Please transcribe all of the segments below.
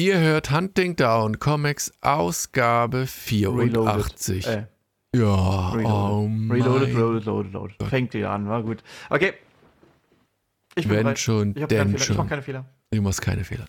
Ihr hört Hunting Down Comics Ausgabe 84. Äh, ja, Reloaded. oh Reloaded, reloaded, loaded, loaded. Fängt wieder an, war gut. Okay. Ich bin Wenn bereit. schon, ich denn schon. Ich mach keine Fehler. Du machst keine Fehler.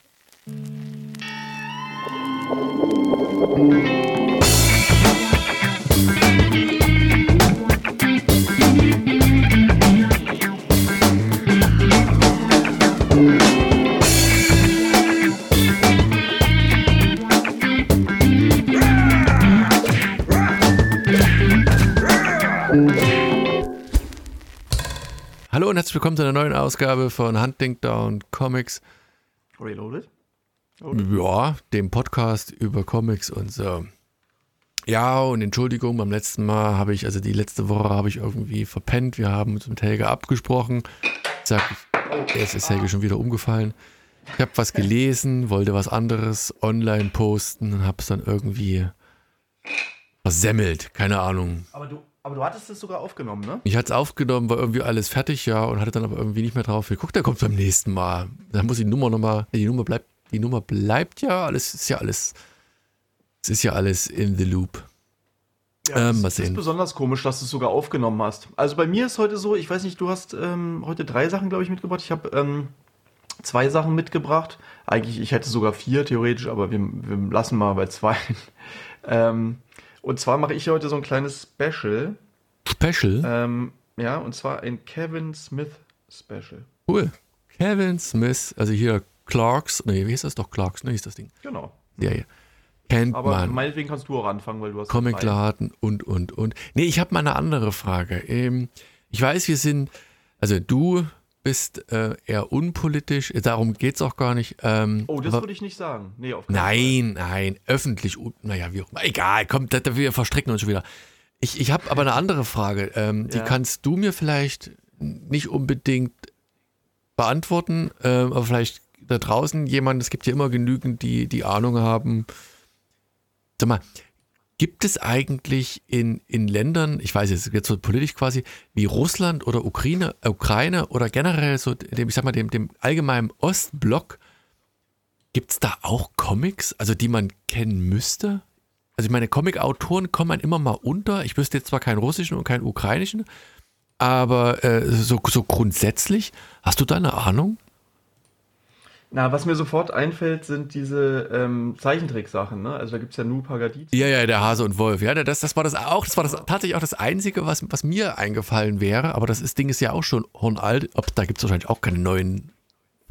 Hallo und herzlich willkommen zu einer neuen Ausgabe von Hunting Down Comics. Reloaded? Reloaded? Ja, dem Podcast über Comics und so. Ja, und Entschuldigung, beim letzten Mal habe ich, also die letzte Woche habe ich irgendwie verpennt. Wir haben uns mit Helge abgesprochen. Sag ich, jetzt ist Helge schon wieder umgefallen. Ich habe was gelesen, wollte was anderes online posten und habe es dann irgendwie versemmelt. Keine Ahnung. Aber du, aber du hattest es sogar aufgenommen, ne? Ich hatte es aufgenommen, war irgendwie alles fertig, ja, und hatte dann aber irgendwie nicht mehr drauf geguckt. Der kommt beim nächsten Mal. Dann muss die Nummer nochmal, die Nummer bleibt, die Nummer bleibt ja, alles ist ja alles, es ist ja alles in the loop. Ja, ähm, das ist besonders komisch, dass du es sogar aufgenommen hast. Also bei mir ist heute so, ich weiß nicht, du hast ähm, heute drei Sachen, glaube ich, mitgebracht. Ich habe ähm, zwei Sachen mitgebracht. Eigentlich, ich hätte sogar vier theoretisch, aber wir, wir lassen mal bei zwei. ähm, und zwar mache ich heute so ein kleines Special. Special? Ähm, ja, und zwar ein Kevin Smith Special. Cool. Kevin Smith, also hier Clarks, nee, wie hieß das doch? Clarks, ne, hieß das Ding. Genau. Ja, ja. Kennt Aber man. meinetwegen kannst du auch anfangen, weil du hast. Comicladen und, und, und. Nee, ich habe mal eine andere Frage. Ähm, ich weiß, wir sind, also du bist äh, eher unpolitisch, darum geht es auch gar nicht. Ähm, oh, das würde ich nicht sagen. Nee, auf nein, Fall. nein, öffentlich, naja, wie auch immer. Egal, komm, da, wir verstricken uns schon wieder. Ich, ich habe aber eine andere Frage. Ähm, die ja. kannst du mir vielleicht nicht unbedingt beantworten, ähm, aber vielleicht da draußen jemand, es gibt ja immer genügend, die die Ahnung haben. Sag mal, Gibt es eigentlich in, in Ländern, ich weiß jetzt, jetzt so politisch quasi, wie Russland oder Ukraine, Ukraine oder generell so dem, ich sag mal, dem, dem allgemeinen Ostblock, gibt es da auch Comics, also die man kennen müsste? Also ich meine, Comic-Autoren kommen man immer mal unter. Ich wüsste jetzt zwar keinen russischen und keinen ukrainischen, aber äh, so, so grundsätzlich, hast du da eine Ahnung? Na, was mir sofort einfällt, sind diese ähm, Zeichentricksachen, ne? Also da gibt es ja Nu Pagadiz. Ja, ja, der Hase und Wolf. Ja, das, das war das auch, das war das tatsächlich auch das Einzige, was, was mir eingefallen wäre, aber das ist, Ding ist ja auch schon hornalt. Ob, da gibt es wahrscheinlich auch keine neuen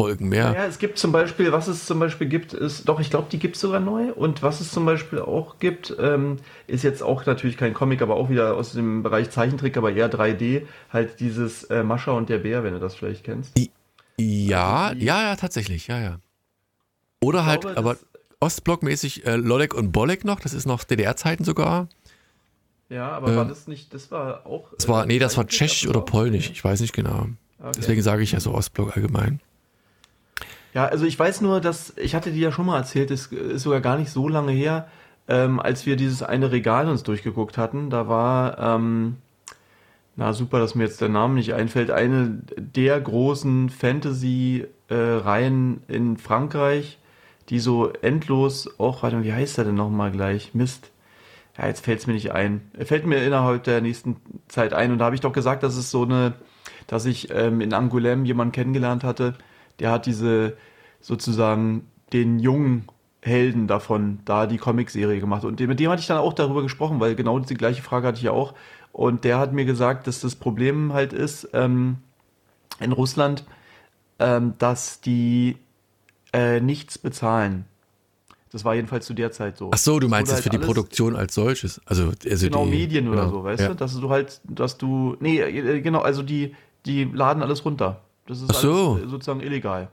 Folgen mehr. Ja, es gibt zum Beispiel, was es zum Beispiel gibt, ist, doch, ich glaube, die gibt es sogar neu. Und was es zum Beispiel auch gibt, ähm, ist jetzt auch natürlich kein Comic, aber auch wieder aus dem Bereich Zeichentrick, aber eher 3D, halt dieses äh, Mascha und der Bär, wenn du das vielleicht kennst. Die, ja, also ja, ja, tatsächlich, ja, ja. Oder halt, glaube, aber Ostblockmäßig äh, Lolek und Bolek noch, das ist noch DDR-Zeiten sogar. Ja, aber äh, war das nicht, das war auch. Das war, äh, nee, das war Tschechisch oder Polnisch, ich weiß nicht genau. Okay. Deswegen sage ich ja so Ostblock allgemein. Ja, also ich weiß nur, dass, ich hatte dir ja schon mal erzählt, das ist sogar gar nicht so lange her, ähm, als wir dieses eine Regal uns durchgeguckt hatten. Da war, ähm, na super, dass mir jetzt der Name nicht einfällt, eine der großen Fantasy-Reihen in Frankreich, die so endlos, auch, warte mal, wie heißt er denn nochmal gleich? Mist. Ja, jetzt fällt es mir nicht ein. Fällt mir innerhalb der nächsten Zeit ein. Und da habe ich doch gesagt, dass es so eine, dass ich ähm, in Angoulême jemanden kennengelernt hatte, der hat diese sozusagen den jungen Helden davon da die Comicserie gemacht. Und mit dem hatte ich dann auch darüber gesprochen, weil genau die gleiche Frage hatte ich ja auch. Und der hat mir gesagt, dass das Problem halt ist ähm, in Russland, ähm, dass die äh, nichts bezahlen. Das war jedenfalls zu der Zeit so. Ach so, du meinst es halt für die Produktion als solches, also, also genau die, Medien oder genau, so, weißt ja. du, dass du halt, dass du, nee, äh, genau, also die, die laden alles runter. Das ist Ach so. sozusagen illegal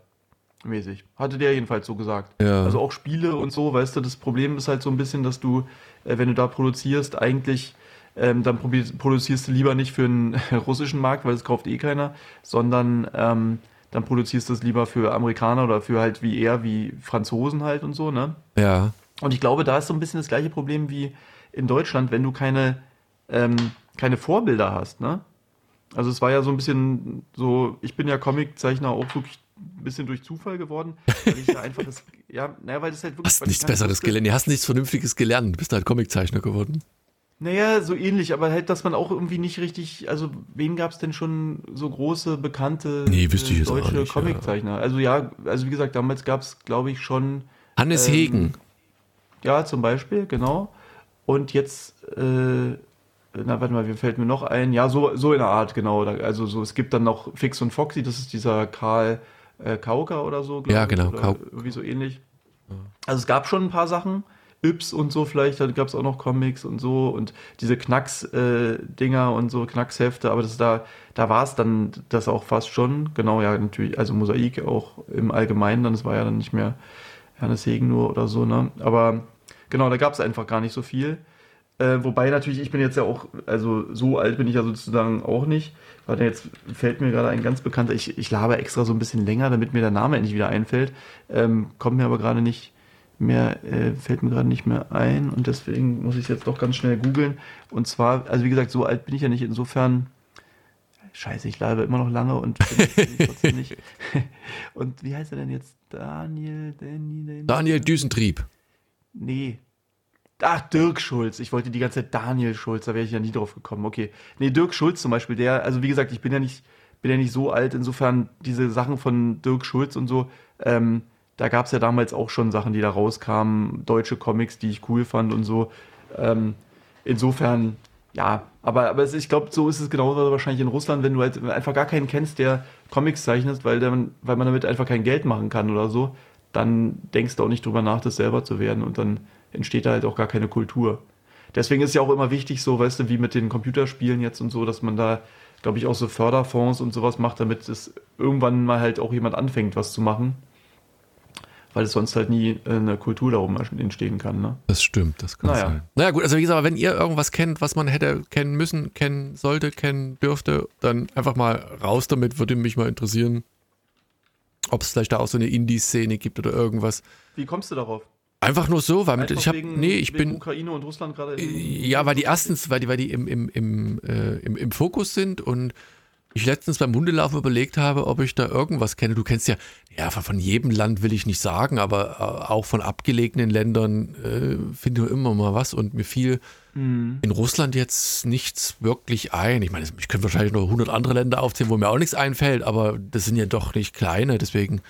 mäßig. Hatte der jedenfalls so gesagt. Ja. Also auch Spiele und so, weißt du, das Problem ist halt so ein bisschen, dass du, äh, wenn du da produzierst, eigentlich ähm, dann produzierst du lieber nicht für den russischen Markt, weil es kauft eh keiner, sondern ähm, dann produzierst du es lieber für Amerikaner oder für halt wie eher wie Franzosen halt und so, ne? Ja. Und ich glaube, da ist so ein bisschen das gleiche Problem wie in Deutschland, wenn du keine, ähm, keine Vorbilder hast, ne? Also es war ja so ein bisschen so, ich bin ja Comiczeichner auch wirklich ein bisschen durch Zufall geworden, weil ich ja einfach das, ja, naja, weil das halt wirklich. Hast nichts Besseres gelernt, du hast nichts Vernünftiges gelernt, du bist halt Comiczeichner geworden. Naja, so ähnlich, aber halt, dass man auch irgendwie nicht richtig, also wen gab es denn schon so große, bekannte nee, wüsste ich äh, deutsche nicht, Comiczeichner? Ja. Also ja, also wie gesagt, damals gab es, glaube ich, schon. Hannes ähm, Hegen. Ja, zum Beispiel, genau. Und jetzt, äh, na, warte mal, wie fällt mir noch ein? Ja, so, so in der Art, genau. Also so, es gibt dann noch Fix und Foxy, das ist dieser Karl äh, Kauker oder so, Ja, genau. Oder irgendwie so ähnlich. Also es gab schon ein paar Sachen. Yps und so vielleicht, da gab es auch noch Comics und so und diese Knacks-Dinger äh, und so, Knackshefte, aber das da, da war es dann das auch fast schon. Genau, ja, natürlich, also Mosaik auch im Allgemeinen, dann, das war ja dann nicht mehr Hannes Hegen nur oder so, ne? Aber genau, da gab es einfach gar nicht so viel. Äh, wobei natürlich, ich bin jetzt ja auch, also so alt bin ich ja sozusagen auch nicht. Warte, jetzt fällt mir gerade ein ganz bekannter, ich, ich laber extra so ein bisschen länger, damit mir der Name endlich wieder einfällt. Ähm, kommt mir aber gerade nicht mehr, äh, fällt mir gerade nicht mehr ein und deswegen muss ich es jetzt doch ganz schnell googeln. Und zwar, also wie gesagt, so alt bin ich ja nicht, insofern. Scheiße, ich laber immer noch lange und trotzdem nicht. Und wie heißt er denn jetzt? Daniel, Daniel, Daniel Düsentrieb. Nee, Ach, Dirk Schulz. Ich wollte die ganze Zeit Daniel Schulz, da wäre ich ja nie drauf gekommen. Okay. Nee, Dirk Schulz zum Beispiel, der, also wie gesagt, ich bin ja nicht, bin ja nicht so alt, insofern diese Sachen von Dirk Schulz und so, ähm, da gab es ja damals auch schon Sachen, die da rauskamen, deutsche Comics, die ich cool fand und so. Ähm, insofern, ja, aber, aber ich glaube, so ist es genauso wahrscheinlich in Russland, wenn du halt einfach gar keinen kennst, der Comics zeichnet, weil, der, weil man damit einfach kein Geld machen kann oder so, dann denkst du auch nicht drüber nach, das selber zu werden und dann entsteht da halt auch gar keine Kultur. Deswegen ist ja auch immer wichtig, so, weißt du, wie mit den Computerspielen jetzt und so, dass man da, glaube ich, auch so Förderfonds und sowas macht, damit es irgendwann mal halt auch jemand anfängt, was zu machen. Weil es sonst halt nie äh, eine Kultur darum entstehen kann. Ne? Das stimmt, das kann naja. sein. Naja, gut, also wie gesagt, wenn ihr irgendwas kennt, was man hätte kennen müssen, kennen sollte, kennen dürfte, dann einfach mal raus damit, würde mich mal interessieren, ob es vielleicht da auch so eine Indie-Szene gibt oder irgendwas. Wie kommst du darauf? Einfach nur so, weil Einfach ich habe nee, ich bin Ukraine und Russland gerade ja, weil die erstens, weil die, weil die im, im, im, äh, im, im Fokus sind und ich letztens beim Hundelaufen überlegt habe, ob ich da irgendwas kenne. Du kennst ja, ja, von jedem Land will ich nicht sagen, aber äh, auch von abgelegenen Ländern äh, finde ich immer mal was und mir fiel mhm. in Russland jetzt nichts wirklich ein. Ich meine, ich könnte wahrscheinlich noch 100 andere Länder aufzählen, wo mir auch nichts einfällt, aber das sind ja doch nicht kleine, deswegen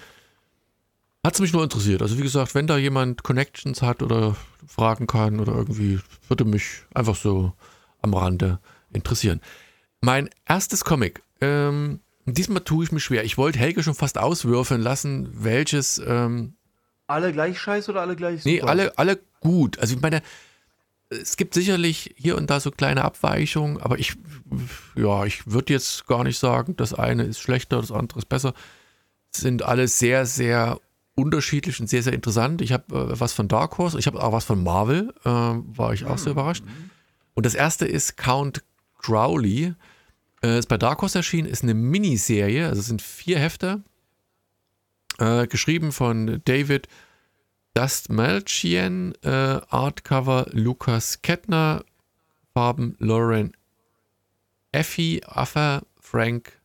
hat es mich nur interessiert. Also wie gesagt, wenn da jemand Connections hat oder fragen kann oder irgendwie, würde mich einfach so am Rande interessieren. Mein erstes Comic. Ähm, diesmal tue ich mich schwer. Ich wollte Helge schon fast auswürfeln lassen, welches. Ähm, alle gleich scheiße oder alle gleich super? Nee, alle, alle gut. Also ich meine, es gibt sicherlich hier und da so kleine Abweichungen, aber ich, ja, ich würde jetzt gar nicht sagen, das eine ist schlechter, das andere ist besser. Es sind alle sehr, sehr unterschiedlich und sehr, sehr interessant. Ich habe äh, was von Dark Horse, ich habe auch was von Marvel, äh, war ich auch sehr mhm. überrascht. Und das erste ist Count Crowley, äh, ist bei Dark Horse erschienen, ist eine Miniserie, also es sind vier Hefte, äh, geschrieben von David Dustmalchian, äh, Artcover Lukas Kettner, Farben Lauren Effie, Affa, Frank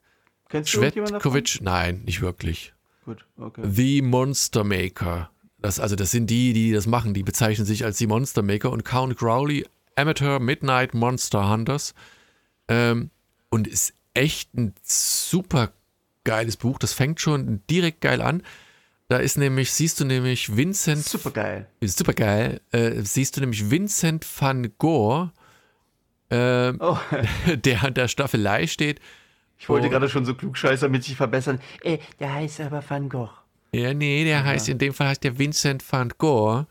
Schwetkovic, nein, nicht wirklich. Gut, okay. The Monster Maker. Das, also das sind die, die das machen. Die bezeichnen sich als die Monster Maker und Count Crowley, Amateur Midnight Monster Hunters. Ähm, und ist echt ein super geiles Buch. Das fängt schon direkt geil an. Da ist nämlich, siehst du nämlich Vincent. Super geil. Super geil. Äh, siehst du nämlich Vincent van Gogh, äh, oh. der an der Staffelei steht ich wollte oh. gerade schon so klugscheißer mit sich verbessern. Äh, der heißt aber Van Gogh. Ja, nee, der ja. heißt, in dem Fall heißt der Vincent van Gogh.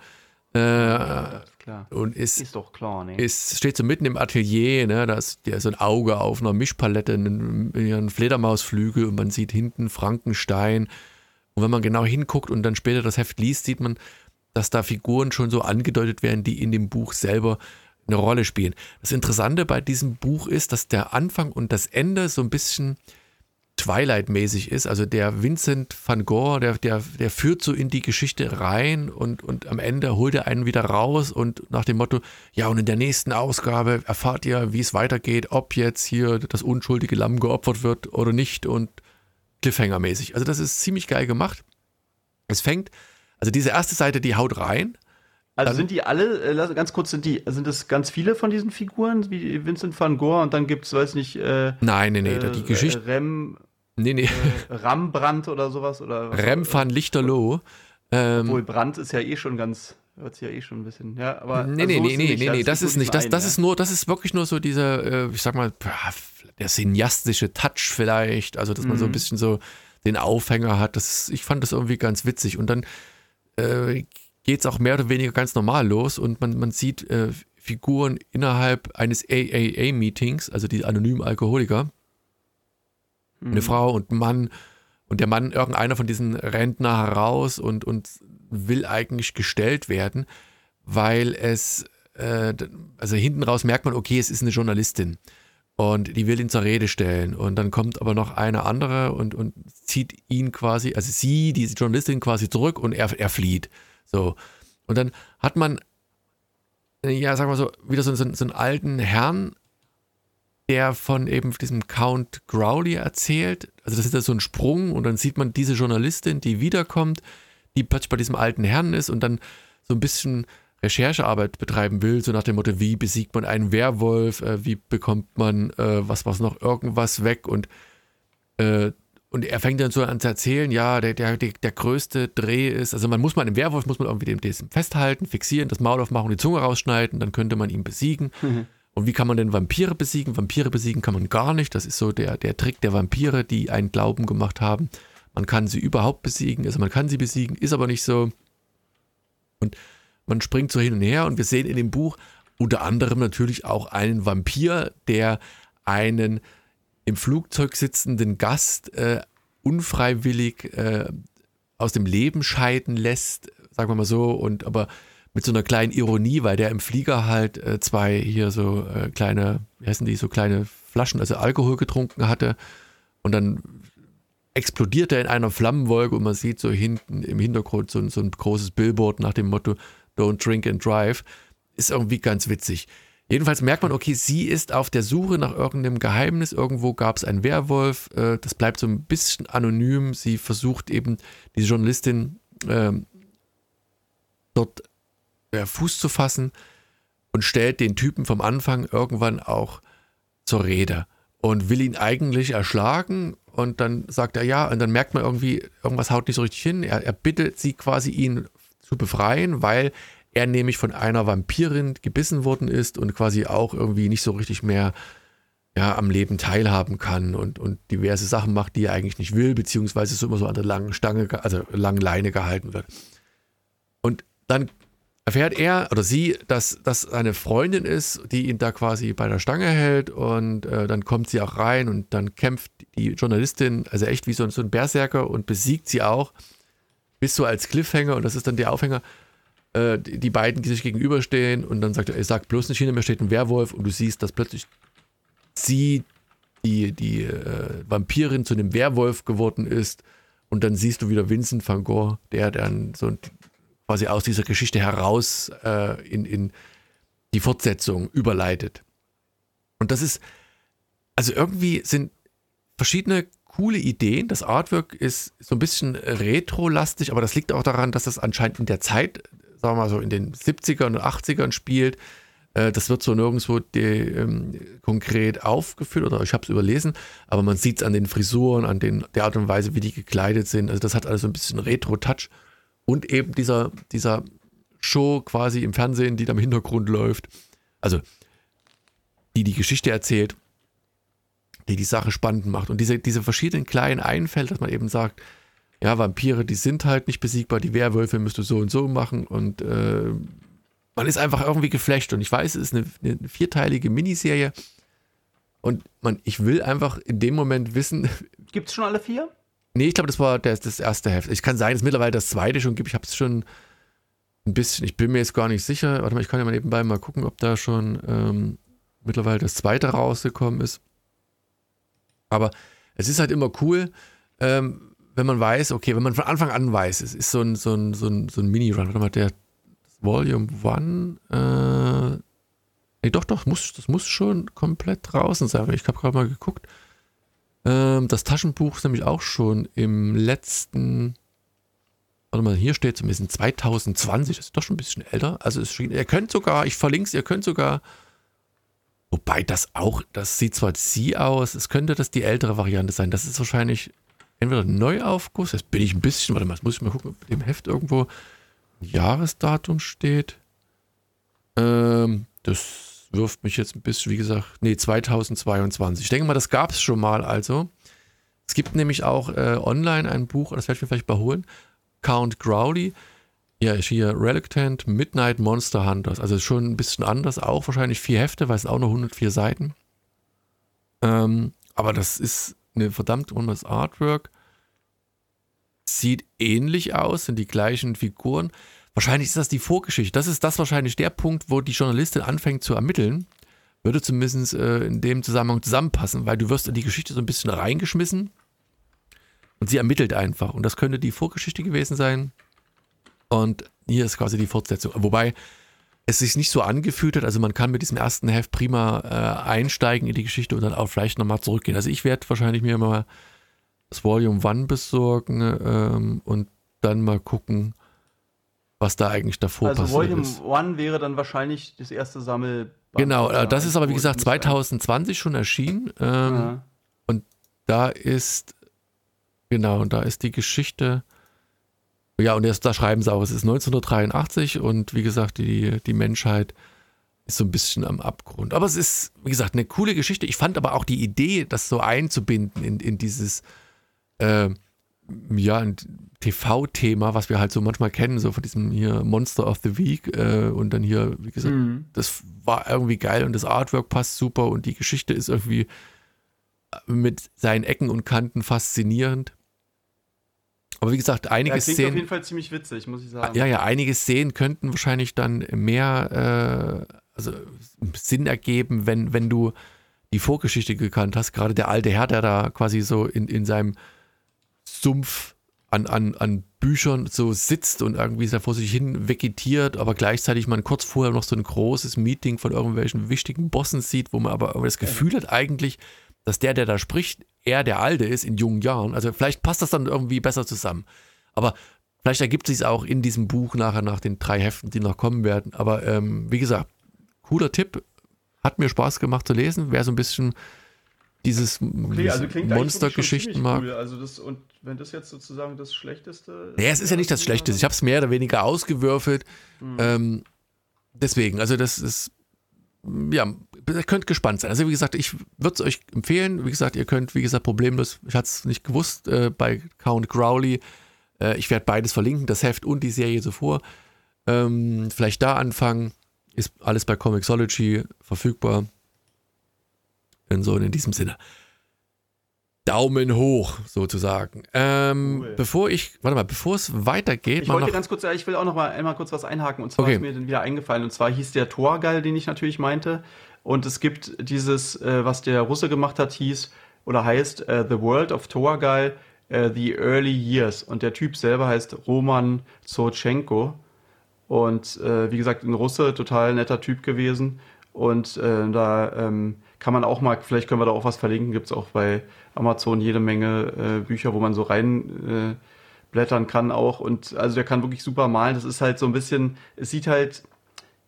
Äh, ja, klar. Und ist, ist doch klar, ne? Ist, steht so mitten im Atelier, ne? Da ist der so ein Auge auf einer Mischpalette, einen, einen Fledermausflügel und man sieht hinten Frankenstein. Und wenn man genau hinguckt und dann später das Heft liest, sieht man, dass da Figuren schon so angedeutet werden, die in dem Buch selber eine Rolle spielen. Das Interessante bei diesem Buch ist, dass der Anfang und das Ende so ein bisschen Twilight-mäßig ist. Also der Vincent van Gogh, der, der, der führt so in die Geschichte rein und, und am Ende holt er einen wieder raus und nach dem Motto, ja, und in der nächsten Ausgabe erfahrt ihr, wie es weitergeht, ob jetzt hier das unschuldige Lamm geopfert wird oder nicht und Cliffhanger-mäßig. Also das ist ziemlich geil gemacht. Es fängt, also diese erste Seite, die haut rein. Also sind die alle, äh, ganz kurz, sind die, sind es ganz viele von diesen Figuren, wie Vincent van Gogh und dann gibt es, weiß nicht, äh, Nein, nee, nee, äh, die Geschichte. Rem, nee, nee. Äh, Rembrandt oder sowas? Oder Rem van Lichterloh. Ähm, Obwohl Brandt ist ja eh schon ganz, hört sich ja eh schon ein bisschen, ja, aber. Nee, also nee, nee, nee, nee, nee, das ist nicht, das, das ist nur, das ist wirklich nur so dieser, äh, ich sag mal, der cineastische Touch vielleicht, also dass man mhm. so ein mhm. bisschen so den Aufhänger hat. Das, ich fand das irgendwie ganz witzig. Und dann äh, geht es auch mehr oder weniger ganz normal los und man, man sieht äh, Figuren innerhalb eines AAA-Meetings, also die anonymen Alkoholiker. Mhm. Eine Frau und ein Mann. Und der Mann, irgendeiner von diesen rennt nachher raus und, und will eigentlich gestellt werden, weil es, äh, also hinten raus merkt man, okay, es ist eine Journalistin und die will ihn zur Rede stellen. Und dann kommt aber noch eine andere und, und zieht ihn quasi, also sie, diese Journalistin quasi zurück und er, er flieht. So. Und dann hat man, ja, sagen wir so, wieder so, so, so einen alten Herrn, der von eben diesem Count Crowley erzählt. Also das ist ja so ein Sprung und dann sieht man diese Journalistin, die wiederkommt, die plötzlich bei diesem alten Herrn ist und dann so ein bisschen Recherchearbeit betreiben will, so nach dem Motto, wie besiegt man einen Werwolf, äh, wie bekommt man äh, was, was noch irgendwas weg und äh, und er fängt dann so an zu erzählen, ja, der, der, der, größte Dreh ist, also man muss mal einen Werwolf, muss man irgendwie dem, dem festhalten, fixieren, das Maul aufmachen, die Zunge rausschneiden, dann könnte man ihn besiegen. Mhm. Und wie kann man denn Vampire besiegen? Vampire besiegen kann man gar nicht. Das ist so der, der Trick der Vampire, die einen Glauben gemacht haben. Man kann sie überhaupt besiegen, also man kann sie besiegen, ist aber nicht so. Und man springt so hin und her und wir sehen in dem Buch unter anderem natürlich auch einen Vampir, der einen im Flugzeug sitzenden Gast äh, unfreiwillig äh, aus dem Leben scheiden lässt, sagen wir mal so, und aber mit so einer kleinen Ironie, weil der im Flieger halt äh, zwei hier so äh, kleine, wie heißen die, so kleine Flaschen, also Alkohol getrunken hatte und dann explodiert er in einer Flammenwolke und man sieht so hinten im Hintergrund so, so ein großes Billboard nach dem Motto Don't Drink and Drive. Ist irgendwie ganz witzig. Jedenfalls merkt man, okay, sie ist auf der Suche nach irgendeinem Geheimnis. Irgendwo gab es einen Werwolf. Äh, das bleibt so ein bisschen anonym. Sie versucht eben, diese Journalistin äh, dort Fuß zu fassen und stellt den Typen vom Anfang irgendwann auch zur Rede und will ihn eigentlich erschlagen. Und dann sagt er ja, und dann merkt man irgendwie, irgendwas haut nicht so richtig hin. Er, er bittet sie quasi, ihn zu befreien, weil er nämlich von einer Vampirin gebissen worden ist und quasi auch irgendwie nicht so richtig mehr ja, am Leben teilhaben kann und, und diverse Sachen macht, die er eigentlich nicht will, beziehungsweise so immer so an der langen Stange, also langen Leine gehalten wird. Und dann erfährt er oder sie, dass das eine Freundin ist, die ihn da quasi bei der Stange hält und äh, dann kommt sie auch rein und dann kämpft die Journalistin, also echt wie so, so ein Berserker und besiegt sie auch bis so als Cliffhanger und das ist dann der Aufhänger, äh, die, die, beiden, die sich gegenüberstehen und dann sagt er, sagt bloß nicht hinter mir steht ein Werwolf und du siehst, dass plötzlich sie, die, die äh, Vampirin zu einem Werwolf geworden ist und dann siehst du wieder Vincent van Gogh, der dann so quasi aus dieser Geschichte heraus äh, in, in die Fortsetzung überleitet. Und das ist, also irgendwie sind verschiedene coole Ideen. Das Artwork ist so ein bisschen retro-lastig, aber das liegt auch daran, dass das anscheinend in der Zeit, sagen wir mal so in den 70ern und 80ern spielt. Äh, das wird so nirgendwo die, ähm, konkret aufgeführt oder ich habe es überlesen, aber man sieht es an den Frisuren, an den, der Art und Weise, wie die gekleidet sind. Also das hat alles so ein bisschen Retro-Touch. Und eben dieser, dieser Show quasi im Fernsehen, die da im Hintergrund läuft. Also die die Geschichte erzählt die die Sache spannend macht. Und diese, diese verschiedenen kleinen Einfälle, dass man eben sagt, ja, Vampire, die sind halt nicht besiegbar, die Werwölfe müsst du so und so machen und äh, man ist einfach irgendwie geflasht. Und ich weiß, es ist eine, eine vierteilige Miniserie und man, ich will einfach in dem Moment wissen. Gibt es schon alle vier? Nee, ich glaube, das war das, das erste Heft. Ich kann sein, dass es mittlerweile das zweite schon gibt. Ich habe es schon ein bisschen, ich bin mir jetzt gar nicht sicher. Warte mal, ich kann ja mal nebenbei mal gucken, ob da schon ähm, mittlerweile das zweite rausgekommen ist. Aber es ist halt immer cool, ähm, wenn man weiß, okay, wenn man von Anfang an weiß, es ist so ein, so ein, so ein, so ein Mini-Run. Warte mal, der Volume 1, äh, nee, doch, doch, muss, das muss schon komplett draußen sein. Ich habe gerade mal geguckt. Ähm, das Taschenbuch ist nämlich auch schon im letzten, warte mal, hier steht zumindest 2020, das ist doch schon ein bisschen älter. Also es, ihr könnt sogar, ich verlinke es, ihr könnt sogar, wobei das auch, das sieht zwar sie aus, es könnte das die ältere Variante sein. Das ist wahrscheinlich entweder ein Neuaufguss, jetzt bin ich ein bisschen, warte mal, jetzt muss ich mal gucken, ob im Heft irgendwo ein Jahresdatum steht. Ähm, das wirft mich jetzt ein bisschen, wie gesagt, nee, 2022. Ich denke mal, das gab es schon mal also. Es gibt nämlich auch äh, online ein Buch, das werde ich mir vielleicht überholen. Count Crowley. Ja, ist hier Reluctant Midnight Monster Hunters. Also schon ein bisschen anders, auch wahrscheinlich vier Hefte, weil es auch nur 104 Seiten. Ähm, aber das ist eine verdammt rundes Artwork. Sieht ähnlich aus, sind die gleichen Figuren. Wahrscheinlich ist das die Vorgeschichte. Das ist das wahrscheinlich der Punkt, wo die Journalistin anfängt zu ermitteln. Würde zumindest äh, in dem Zusammenhang zusammenpassen, weil du wirst in die Geschichte so ein bisschen reingeschmissen und sie ermittelt einfach. Und das könnte die Vorgeschichte gewesen sein. Und hier ist quasi die Fortsetzung. Wobei es sich nicht so angefühlt hat. Also man kann mit diesem ersten Heft prima äh, einsteigen in die Geschichte und dann auch vielleicht nochmal zurückgehen. Also ich werde wahrscheinlich mir mal das Volume One besorgen ähm, und dann mal gucken, was da eigentlich davor also passiert Volume ist. One wäre dann wahrscheinlich das erste Sammel. Genau, das ist aber wie gesagt 2020 schon erschienen. Ähm, ja. Und da ist, genau, und da ist die Geschichte. Ja, und erst da schreiben sie auch, es ist 1983 und wie gesagt, die, die Menschheit ist so ein bisschen am Abgrund. Aber es ist, wie gesagt, eine coole Geschichte. Ich fand aber auch die Idee, das so einzubinden in, in dieses, äh, ja, ein TV-Thema, was wir halt so manchmal kennen, so von diesem hier Monster of the Week äh, und dann hier, wie gesagt, mhm. das war irgendwie geil und das Artwork passt super und die Geschichte ist irgendwie mit seinen Ecken und Kanten faszinierend. Aber wie gesagt, einige ja, Szenen. auf jeden Fall ziemlich witzig, muss ich sagen. Ja, ja, einige Szenen könnten wahrscheinlich dann mehr äh, also Sinn ergeben, wenn, wenn du die Vorgeschichte gekannt hast. Gerade der alte Herr, der da quasi so in, in seinem Sumpf an, an, an Büchern so sitzt und irgendwie sehr vor sich hin vegetiert, aber gleichzeitig man kurz vorher noch so ein großes Meeting von irgendwelchen wichtigen Bossen sieht, wo man aber das Gefühl hat eigentlich, dass der, der da spricht, er der Alte ist in jungen Jahren. Also vielleicht passt das dann irgendwie besser zusammen. Aber vielleicht ergibt sich es auch in diesem Buch nachher nach den drei Heften, die noch kommen werden. Aber ähm, wie gesagt, cooler Tipp. Hat mir Spaß gemacht zu lesen. Wer so ein bisschen dieses okay, also Monstergeschichten mag. Cool. Also das, und wenn das jetzt sozusagen das Schlechteste ist. Ja, es ist ja nicht das Schlechteste. Ich habe es mehr oder weniger ausgewürfelt. Mhm. Ähm, deswegen, also das ist, ja, ihr könnt gespannt sein. Also wie gesagt, ich würde es euch empfehlen. Wie gesagt, ihr könnt, wie gesagt, problemlos, ich hatte es nicht gewusst, äh, bei Count Crowley. Äh, ich werde beides verlinken, das Heft und die Serie zuvor. Ähm, vielleicht da anfangen. Ist alles bei Comixology verfügbar. Und so in diesem Sinne. Daumen hoch, sozusagen. Ähm, cool. Bevor ich, warte mal, bevor es weitergeht. Ich wollte ganz kurz, ich will auch noch mal einmal kurz was einhaken. Und zwar okay. ist mir dann wieder eingefallen. Und zwar hieß der Torgal, den ich natürlich meinte. Und es gibt dieses, äh, was der Russe gemacht hat, hieß oder heißt uh, The World of Torgal, uh, The Early Years. Und der Typ selber heißt Roman Zotchenko. Und äh, wie gesagt, ein Russe, total netter Typ gewesen. Und äh, da ähm, kann man auch mal, vielleicht können wir da auch was verlinken, gibt es auch bei Amazon jede Menge äh, Bücher, wo man so rein äh, blättern kann auch. Und also der kann wirklich super malen. Das ist halt so ein bisschen, es sieht halt,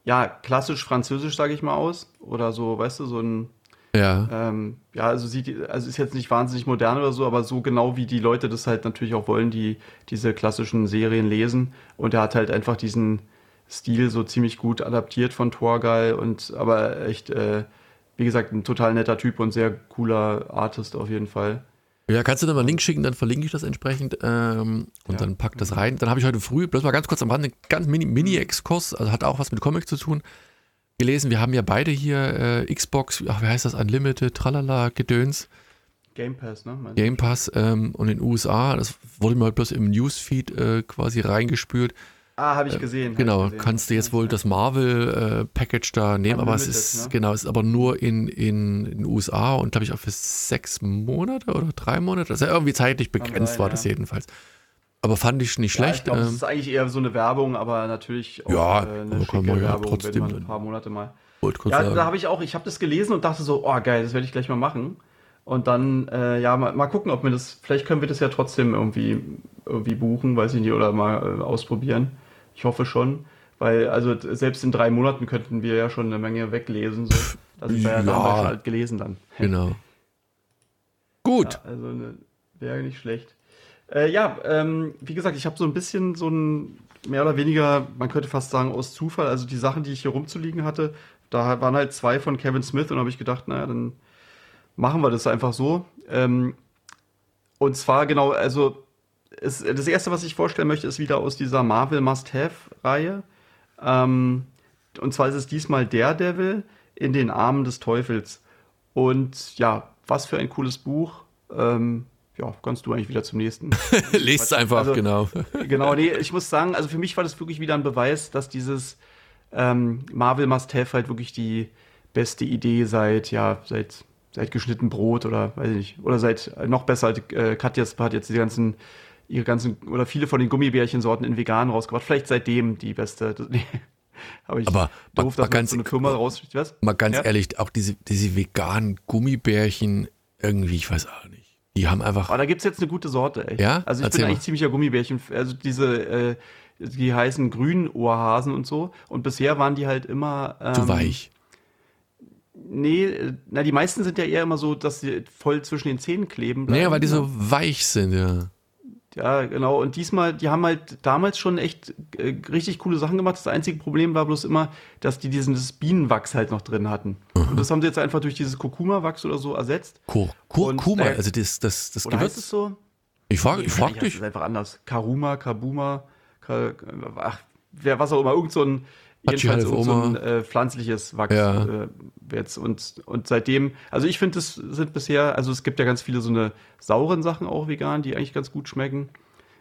ja, klassisch französisch, sage ich mal, aus. Oder so, weißt du, so ein ja. Ähm, ja, also sieht, also ist jetzt nicht wahnsinnig modern oder so, aber so genau wie die Leute das halt natürlich auch wollen, die diese klassischen Serien lesen. Und er hat halt einfach diesen Stil so ziemlich gut adaptiert von Torgal und aber echt äh, wie gesagt, ein total netter Typ und sehr cooler Artist auf jeden Fall. Ja, kannst du da mal einen Link schicken, dann verlinke ich das entsprechend ähm, und ja. dann pack das rein. Dann habe ich heute früh, bloß mal ganz kurz am Rande, einen ganz Mini-Exkurs, also hat auch was mit Comic zu tun, gelesen. Wir haben ja beide hier äh, Xbox, ach, wie heißt das, Unlimited, Tralala, Gedöns. Game Pass, ne? Game Pass ähm, und in den USA, das wurde mir halt bloß im Newsfeed äh, quasi reingespült. Ah, habe ich äh, gesehen. Äh, genau, gesehen. kannst du jetzt wohl das Marvel-Package äh, da nehmen, aber es ist, ne? genau, es ist aber nur in, in, in den USA und glaube ich auch für sechs Monate oder drei Monate. Das ja irgendwie zeitlich begrenzt, sein, war das jedenfalls. Aber fand ich nicht ja, schlecht. Ich glaub, ähm, das ist eigentlich eher so eine Werbung, aber natürlich auch ja, äh, eine schicke man ja trotzdem man ein paar Monate mal. Ja, sagen. da habe ich auch, ich habe das gelesen und dachte so, oh geil, das werde ich gleich mal machen. Und dann, äh, ja, mal, mal, gucken, ob wir das, vielleicht können wir das ja trotzdem irgendwie, irgendwie buchen, weiß ich nicht, oder mal äh, ausprobieren. Ich hoffe schon. Weil, also selbst in drei Monaten könnten wir ja schon eine Menge weglesen. So. Das ist ja, ja. dann halt gelesen dann. Genau. Gut. Ja, also ne, wäre nicht schlecht. Äh, ja, ähm, wie gesagt, ich habe so ein bisschen so ein mehr oder weniger, man könnte fast sagen, aus Zufall, also die Sachen, die ich hier rumzuliegen hatte, da waren halt zwei von Kevin Smith und habe ich gedacht, naja, dann machen wir das einfach so. Ähm, und zwar genau, also es, das erste, was ich vorstellen möchte, ist wieder aus dieser Marvel Must-Have-Reihe. Ähm, und zwar ist es diesmal Daredevil in den Armen des Teufels. Und ja, was für ein cooles Buch. Ähm, ja, kannst du eigentlich wieder zum nächsten. Lest einfach, also, genau. genau, nee, ich muss sagen, also für mich war das wirklich wieder ein Beweis, dass dieses ähm, Marvel Must Have halt wirklich die beste Idee seit, ja, seit, seit geschnitten Brot oder weiß ich nicht, oder seit noch besser, äh, Katja hat jetzt die ganzen ihre ganzen oder viele von den Gummibärchensorten in vegan rausgebracht. Vielleicht seitdem die beste. Nee. Aber ich aber doof, mal, ganz, so eine Firma raus. Was? Mal ganz ja? ehrlich, auch diese, diese veganen Gummibärchen, irgendwie, ich weiß auch nicht. Die haben einfach. Aber da gibt es jetzt eine gute Sorte, echt. Ja? Also ich Erzähl bin mal. eigentlich ziemlicher Gummibärchen. Also diese, äh, die heißen Grünohrhasen und so. Und bisher waren die halt immer. Ähm, Zu weich. Nee, na, die meisten sind ja eher immer so, dass sie voll zwischen den Zähnen kleben. Bleiben. Naja, weil die so weich sind, ja. Ja, genau. Und diesmal, die haben halt damals schon echt äh, richtig coole Sachen gemacht. Das einzige Problem war bloß immer, dass die dieses Bienenwachs halt noch drin hatten. Mhm. Und das haben sie jetzt einfach durch dieses Kurkuma-Wachs oder so ersetzt. Kur Kurkuma, äh, also das, das, das Gewürz. Heißt es so? Ich frage ich frag dich. Das ist einfach anders. Karuma, Kabuma, Ka ach, wer, was auch immer, irgend so ein, jedenfalls irgend so ein äh, pflanzliches Wachs ja. äh, jetzt. Und, und seitdem, also ich finde, es sind bisher, also es gibt ja ganz viele so eine sauren Sachen auch vegan, die eigentlich ganz gut schmecken.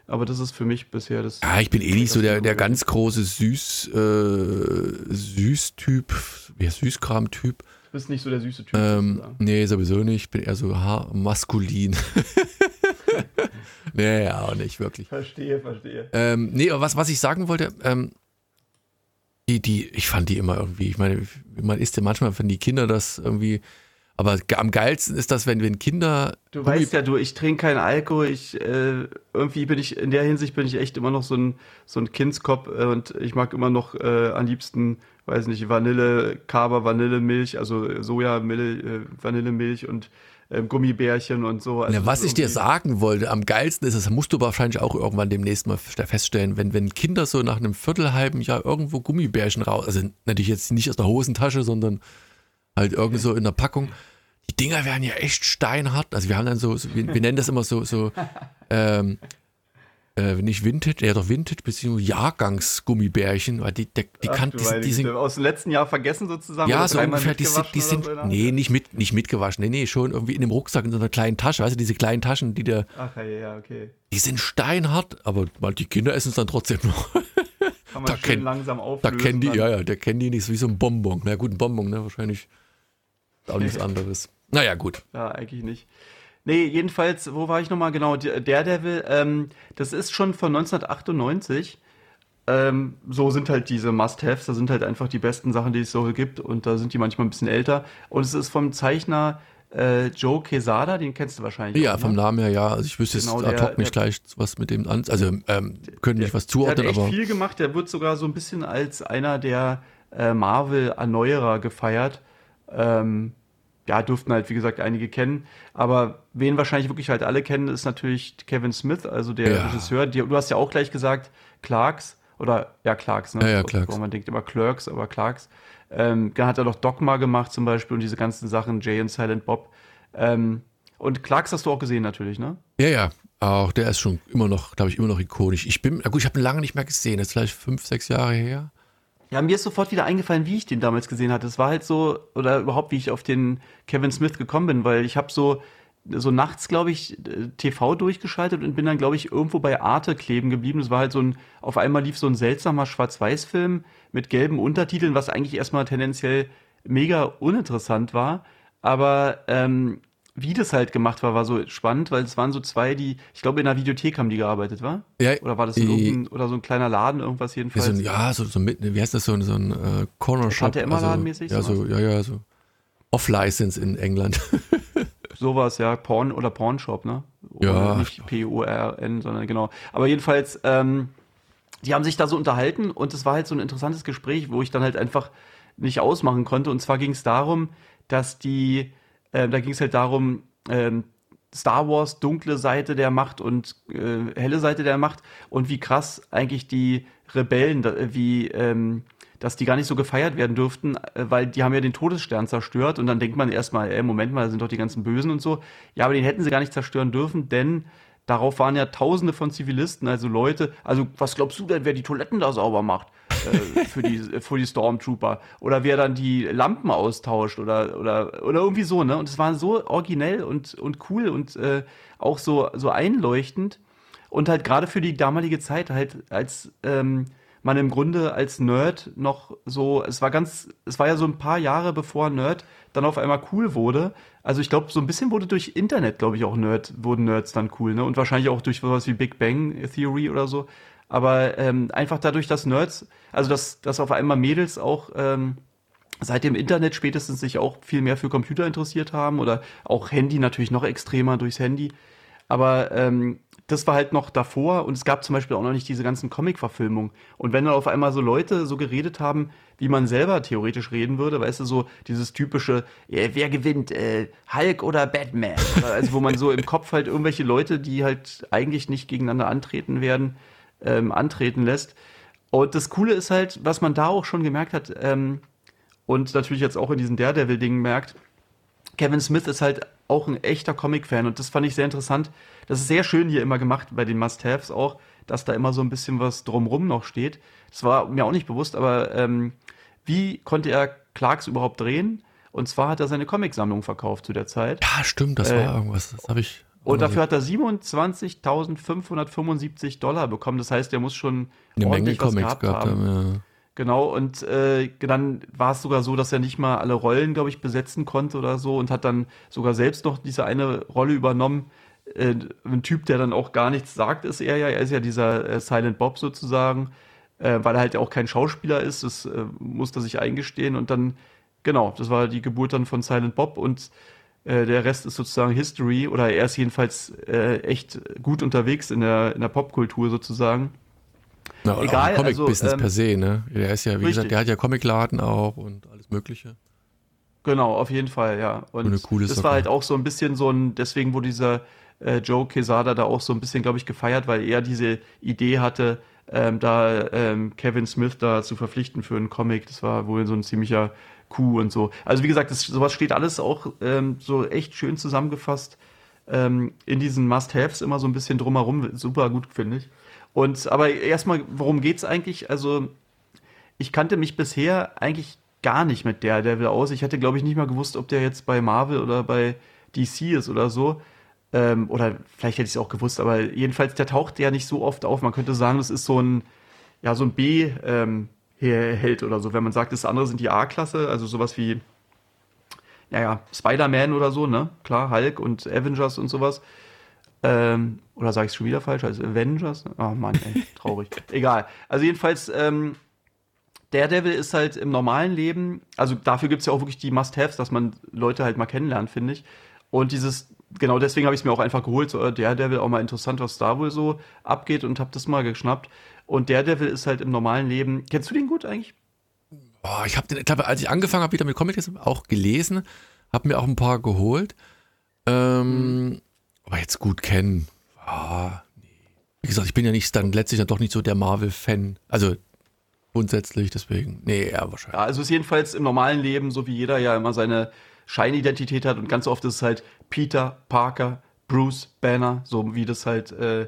Aber das ist für mich bisher das. Ja, ich bin eh nicht so der, der ganz große Süß, äh, Süß-Typ, ja, Süßkram-Typ. Du bist nicht so der süße Typ. Ähm, nee, sowieso nicht. Ich bin eher so maskulin. nee, auch nicht wirklich. Verstehe, verstehe. Ähm, nee, aber was, was ich sagen wollte, ähm, die, die, ich fand die immer irgendwie, ich meine, man isst ja manchmal, wenn die Kinder das irgendwie, aber am geilsten ist das, wenn, wenn Kinder. Du weißt ja, du, ich trinke keinen Alkohol, ich, äh, irgendwie bin ich, in der Hinsicht bin ich echt immer noch so ein, so ein Kindskopf äh, und ich mag immer noch äh, am liebsten, weiß nicht, Vanille, Kaba, Vanillemilch, also Sojamilch, äh, Vanillemilch und ähm, Gummibärchen und so. Also ja, was ich dir sagen wollte, am geilsten ist, das musst du wahrscheinlich auch irgendwann demnächst mal feststellen, wenn, wenn Kinder so nach einem Viertelhalben Jahr irgendwo Gummibärchen raus, also natürlich jetzt nicht aus der Hosentasche, sondern halt irgendwo so in der Packung. Die Dinger werden ja echt steinhart. Also wir haben dann so, so wir, wir, nennen das immer so, so ähm, äh, nicht Vintage, eher doch Vintage, beziehungsweise Jahrgangsgummibärchen, weil die, die, die, Ach, kann, die, die sind. Aus dem letzten Jahr vergessen sozusagen? Ja, so ungefähr, die sind, die sind, so nee, nicht, mit, nicht mitgewaschen, nee, nee, schon irgendwie in dem Rucksack in so einer kleinen Tasche, weißt du, diese kleinen Taschen, die der. Ach ja, ja, okay. Die sind steinhart, aber die Kinder essen es dann trotzdem noch. Kann man da schön kenn, langsam auflösen. Da kennen die, dann. ja, ja, der kennen die nicht, so wie so ein Bonbon. Na gut, ein Bonbon, ne, wahrscheinlich. Auch nichts anderes. Naja, gut. Ja, eigentlich nicht. Nee, jedenfalls, wo war ich nochmal? Genau, Daredevil, ähm, das ist schon von 1998. Ähm, so sind halt diese Must-Haves, da sind halt einfach die besten Sachen, die es so gibt und da sind die manchmal ein bisschen älter. Und es ist vom Zeichner äh, Joe Quesada, den kennst du wahrscheinlich. Ja, auch, vom ne? Namen her, ja. Also ich wüsste genau, jetzt ad hoc nicht gleich was mit dem an. Also ähm, können nicht was zuordnen, der hat echt aber. viel gemacht, der wird sogar so ein bisschen als einer der äh, Marvel-Erneuerer gefeiert. Ähm, ja, durften halt, wie gesagt, einige kennen. Aber wen wahrscheinlich wirklich halt alle kennen, ist natürlich Kevin Smith, also der ja. Regisseur. Du hast ja auch gleich gesagt, Clarks. Oder, ja, Clarks, ne? Ja, ja, Clarks. Man denkt immer Clerks, aber Clarks. Ähm, dann hat er doch Dogma gemacht zum Beispiel und diese ganzen Sachen, Jay und Silent Bob. Ähm, und Clarks hast du auch gesehen natürlich, ne? Ja, ja. Auch der ist schon immer noch, glaube ich, immer noch ikonisch. Ich bin, na gut, ich habe ihn lange nicht mehr gesehen. Das ist vielleicht fünf, sechs Jahre her. Ja, mir ist sofort wieder eingefallen, wie ich den damals gesehen hatte. Es war halt so, oder überhaupt, wie ich auf den Kevin Smith gekommen bin, weil ich habe so, so nachts, glaube ich, TV durchgeschaltet und bin dann, glaube ich, irgendwo bei Arte kleben geblieben. Es war halt so ein, auf einmal lief so ein seltsamer Schwarz-Weiß-Film mit gelben Untertiteln, was eigentlich erstmal tendenziell mega uninteressant war. Aber ähm, wie das halt gemacht war, war so spannend, weil es waren so zwei, die, ich glaube, in einer Videothek haben die gearbeitet, war? Ja. Oder war das äh, oder so ein kleiner Laden, irgendwas jedenfalls? So ein, ja, so, so mit, wie heißt das, so, so ein äh, Corner Shop. Tante Emma also, Laden mäßig? Ja, so, ja, ja, so. Off-License in England. sowas, ja, Porn oder Pornshop, ne? Oder Ja. Nicht P-O-R-N, sondern genau. Aber jedenfalls, ähm, die haben sich da so unterhalten und es war halt so ein interessantes Gespräch, wo ich dann halt einfach nicht ausmachen konnte. Und zwar ging es darum, dass die, äh, da ging es halt darum, ähm, Star Wars dunkle Seite der Macht und äh, helle Seite der Macht und wie krass eigentlich die Rebellen, da, wie ähm, dass die gar nicht so gefeiert werden dürften, äh, weil die haben ja den Todesstern zerstört und dann denkt man erstmal, ey, Moment mal, da sind doch die ganzen Bösen und so. Ja, aber den hätten sie gar nicht zerstören dürfen, denn darauf waren ja tausende von Zivilisten, also Leute, also was glaubst du denn, wer die Toiletten da sauber macht? Äh, für die für die Stormtrooper. Oder wer dann die Lampen austauscht oder oder oder irgendwie so ne? Und es war so originell und und cool und äh, auch so so einleuchtend. Und halt gerade für die damalige Zeit halt als ähm, man im Grunde als Nerd noch so es war ganz es war ja so ein paar Jahre bevor Nerd dann auf einmal cool wurde. Also ich glaube so ein bisschen wurde durch Internet glaube ich auch Nerd wurden Nerds dann cool ne? Und wahrscheinlich auch durch sowas wie Big Bang Theory oder so aber ähm, einfach dadurch, dass Nerds, also dass, dass auf einmal Mädels auch ähm, seit dem Internet spätestens sich auch viel mehr für Computer interessiert haben oder auch Handy natürlich noch extremer durchs Handy. Aber ähm, das war halt noch davor und es gab zum Beispiel auch noch nicht diese ganzen Comic-Verfilmungen. Und wenn dann auf einmal so Leute so geredet haben, wie man selber theoretisch reden würde, weißt du, so dieses typische, äh, wer gewinnt, äh, Hulk oder Batman? Also wo man so im Kopf halt irgendwelche Leute, die halt eigentlich nicht gegeneinander antreten werden, ähm, antreten lässt. Und das Coole ist halt, was man da auch schon gemerkt hat, ähm, und natürlich jetzt auch in diesen Daredevil-Dingen merkt, Kevin Smith ist halt auch ein echter Comic-Fan und das fand ich sehr interessant. Das ist sehr schön hier immer gemacht bei den Must-Haves auch, dass da immer so ein bisschen was drumrum noch steht. Das war mir auch nicht bewusst, aber ähm, wie konnte er Clarks überhaupt drehen? Und zwar hat er seine Comicsammlung verkauft zu der Zeit. Ja, stimmt, das Äh, war irgendwas. Das habe ich. Und dafür hat er 27.575 Dollar bekommen. Das heißt, er muss schon eine Menge Comics gehabt gehabt haben. haben. ja. Genau, und äh, dann war es sogar so, dass er nicht mal alle Rollen, glaube ich, besetzen konnte oder so und hat dann sogar selbst noch diese eine Rolle übernommen. Äh, ein Typ, der dann auch gar nichts sagt, ist er ja. Er ist ja dieser äh, Silent Bob sozusagen, äh, weil er halt auch kein Schauspieler ist. Das äh, musste er sich eingestehen und dann, genau, das war die Geburt dann von Silent Bob und äh, der Rest ist sozusagen History oder er ist jedenfalls äh, echt gut unterwegs in der, in der Popkultur sozusagen. Na, Egal, im Comic-Business also, ähm, per se, ne? Der ist ja, wie richtig. gesagt, der hat ja Comicladen auch und alles Mögliche. Genau, auf jeden Fall, ja. Und Eine coole das Sache. war halt auch so ein bisschen so ein, deswegen wurde dieser äh, Joe Quesada da auch so ein bisschen, glaube ich, gefeiert, weil er diese Idee hatte, ähm, da ähm, Kevin Smith da zu verpflichten für einen Comic. Das war wohl so ein ziemlicher Coup und so. Also wie gesagt, das, sowas steht alles auch ähm, so echt schön zusammengefasst ähm, in diesen Must-Haves immer so ein bisschen drumherum. Super gut, finde ich. Und aber erstmal, worum geht's eigentlich? Also ich kannte mich bisher eigentlich gar nicht mit Daredevil aus. Ich hätte, glaube ich, nicht mal gewusst, ob der jetzt bei Marvel oder bei DC ist oder so. Ähm, oder vielleicht hätte ich es auch gewusst, aber jedenfalls, der taucht ja nicht so oft auf. Man könnte sagen, das ist so ein, ja, so ein B-Held oder so. Wenn man sagt, das andere sind die A-Klasse, also sowas wie, naja, Spider-Man oder so, ne? Klar, Hulk und Avengers und sowas. Ähm, oder sage ich es schon wieder falsch? Also Avengers? Oh Mann, ey, traurig. Egal. Also jedenfalls, ähm, Daredevil ist halt im normalen Leben, also dafür gibt es ja auch wirklich die Must-Haves, dass man Leute halt mal kennenlernt, finde ich. Und dieses, genau deswegen habe ich es mir auch einfach geholt, so äh, Daredevil auch mal interessant, was da wohl so abgeht und habe das mal geschnappt. Und Daredevil ist halt im normalen Leben, kennst du den gut eigentlich? Boah, ich habe den, ich glaube, als ich angefangen habe wieder mit Comics, auch gelesen, habe mir auch ein paar geholt. Ähm, Aber jetzt gut kennen, ah, nee. Wie gesagt, ich bin ja nicht dann letztlich dann doch nicht so der Marvel-Fan. Also grundsätzlich, deswegen, nee, ja, wahrscheinlich. Ja, also es ist jedenfalls im normalen Leben, so wie jeder ja immer seine Scheinidentität hat und ganz oft ist es halt Peter, Parker, Bruce, Banner, so wie das halt, äh,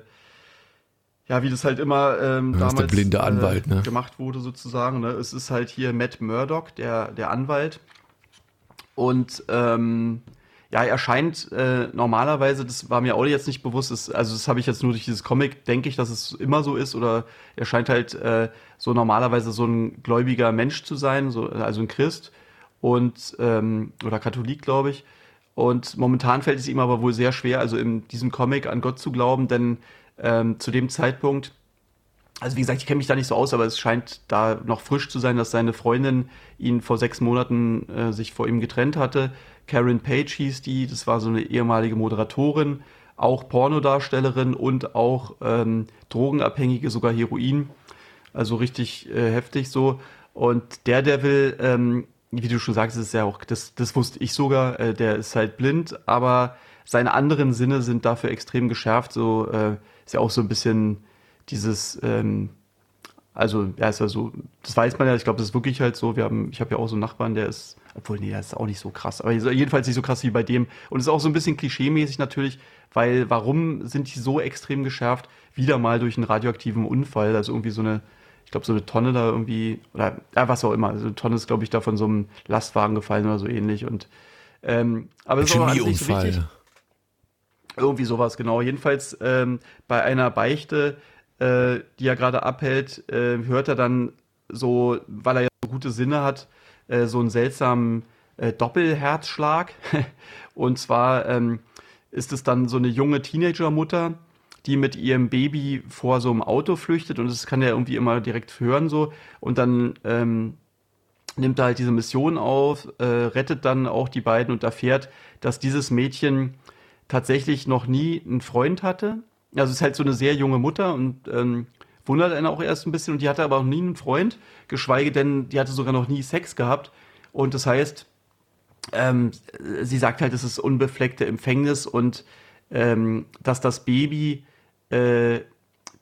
ja, wie das halt immer ähm, ist der blinde Anwalt, äh, ne? gemacht wurde sozusagen. Ne? Es ist halt hier Matt Murdock, der, der Anwalt. Und ähm, ja, er scheint äh, normalerweise, das war mir auch jetzt nicht bewusst, das, also das habe ich jetzt nur durch dieses Comic, denke ich, dass es immer so ist, oder er scheint halt äh, so normalerweise so ein gläubiger Mensch zu sein, so, also ein Christ und ähm, oder Katholik, glaube ich. Und momentan fällt es ihm aber wohl sehr schwer, also in diesem Comic an Gott zu glauben, denn ähm, zu dem Zeitpunkt also wie gesagt, ich kenne mich da nicht so aus, aber es scheint da noch frisch zu sein, dass seine Freundin ihn vor sechs Monaten äh, sich vor ihm getrennt hatte. Karen Page hieß die, das war so eine ehemalige Moderatorin, auch Pornodarstellerin und auch ähm, Drogenabhängige, sogar Heroin. Also richtig äh, heftig so. Und der Devil, ähm, wie du schon sagst, ist ja auch, das, das wusste ich sogar, äh, der ist halt blind, aber seine anderen Sinne sind dafür extrem geschärft. So äh, ist ja auch so ein bisschen dieses, ähm, also ja, ist ja so, das weiß man ja, ich glaube, das ist wirklich halt so. Wir haben, ich habe ja auch so einen Nachbarn, der ist, obwohl, nee, der ist auch nicht so krass, aber jedenfalls nicht so krass wie bei dem. Und es ist auch so ein bisschen klischeemäßig natürlich, weil warum sind die so extrem geschärft? Wieder mal durch einen radioaktiven Unfall, also irgendwie so eine, ich glaube, so eine Tonne da irgendwie, oder ja, was auch immer. Also eine Tonne ist, glaube ich, da von so einem Lastwagen gefallen oder so ähnlich. Und ähm, aber es ist auch nicht so wichtig. Irgendwie sowas, genau. Jedenfalls ähm, bei einer Beichte äh, die er gerade abhält, äh, hört er dann so, weil er ja so gute Sinne hat, äh, so einen seltsamen äh, Doppelherzschlag. Und zwar ähm, ist es dann so eine junge Teenagermutter, die mit ihrem Baby vor so einem Auto flüchtet und das kann er irgendwie immer direkt hören so und dann ähm, nimmt er halt diese Mission auf, äh, rettet dann auch die beiden und erfährt, dass dieses Mädchen tatsächlich noch nie einen Freund hatte also ist halt so eine sehr junge Mutter und ähm, wundert einen auch erst ein bisschen. Und die hatte aber auch nie einen Freund, geschweige denn, die hatte sogar noch nie Sex gehabt. Und das heißt, ähm, sie sagt halt, es ist unbefleckte Empfängnis und ähm, dass das Baby äh,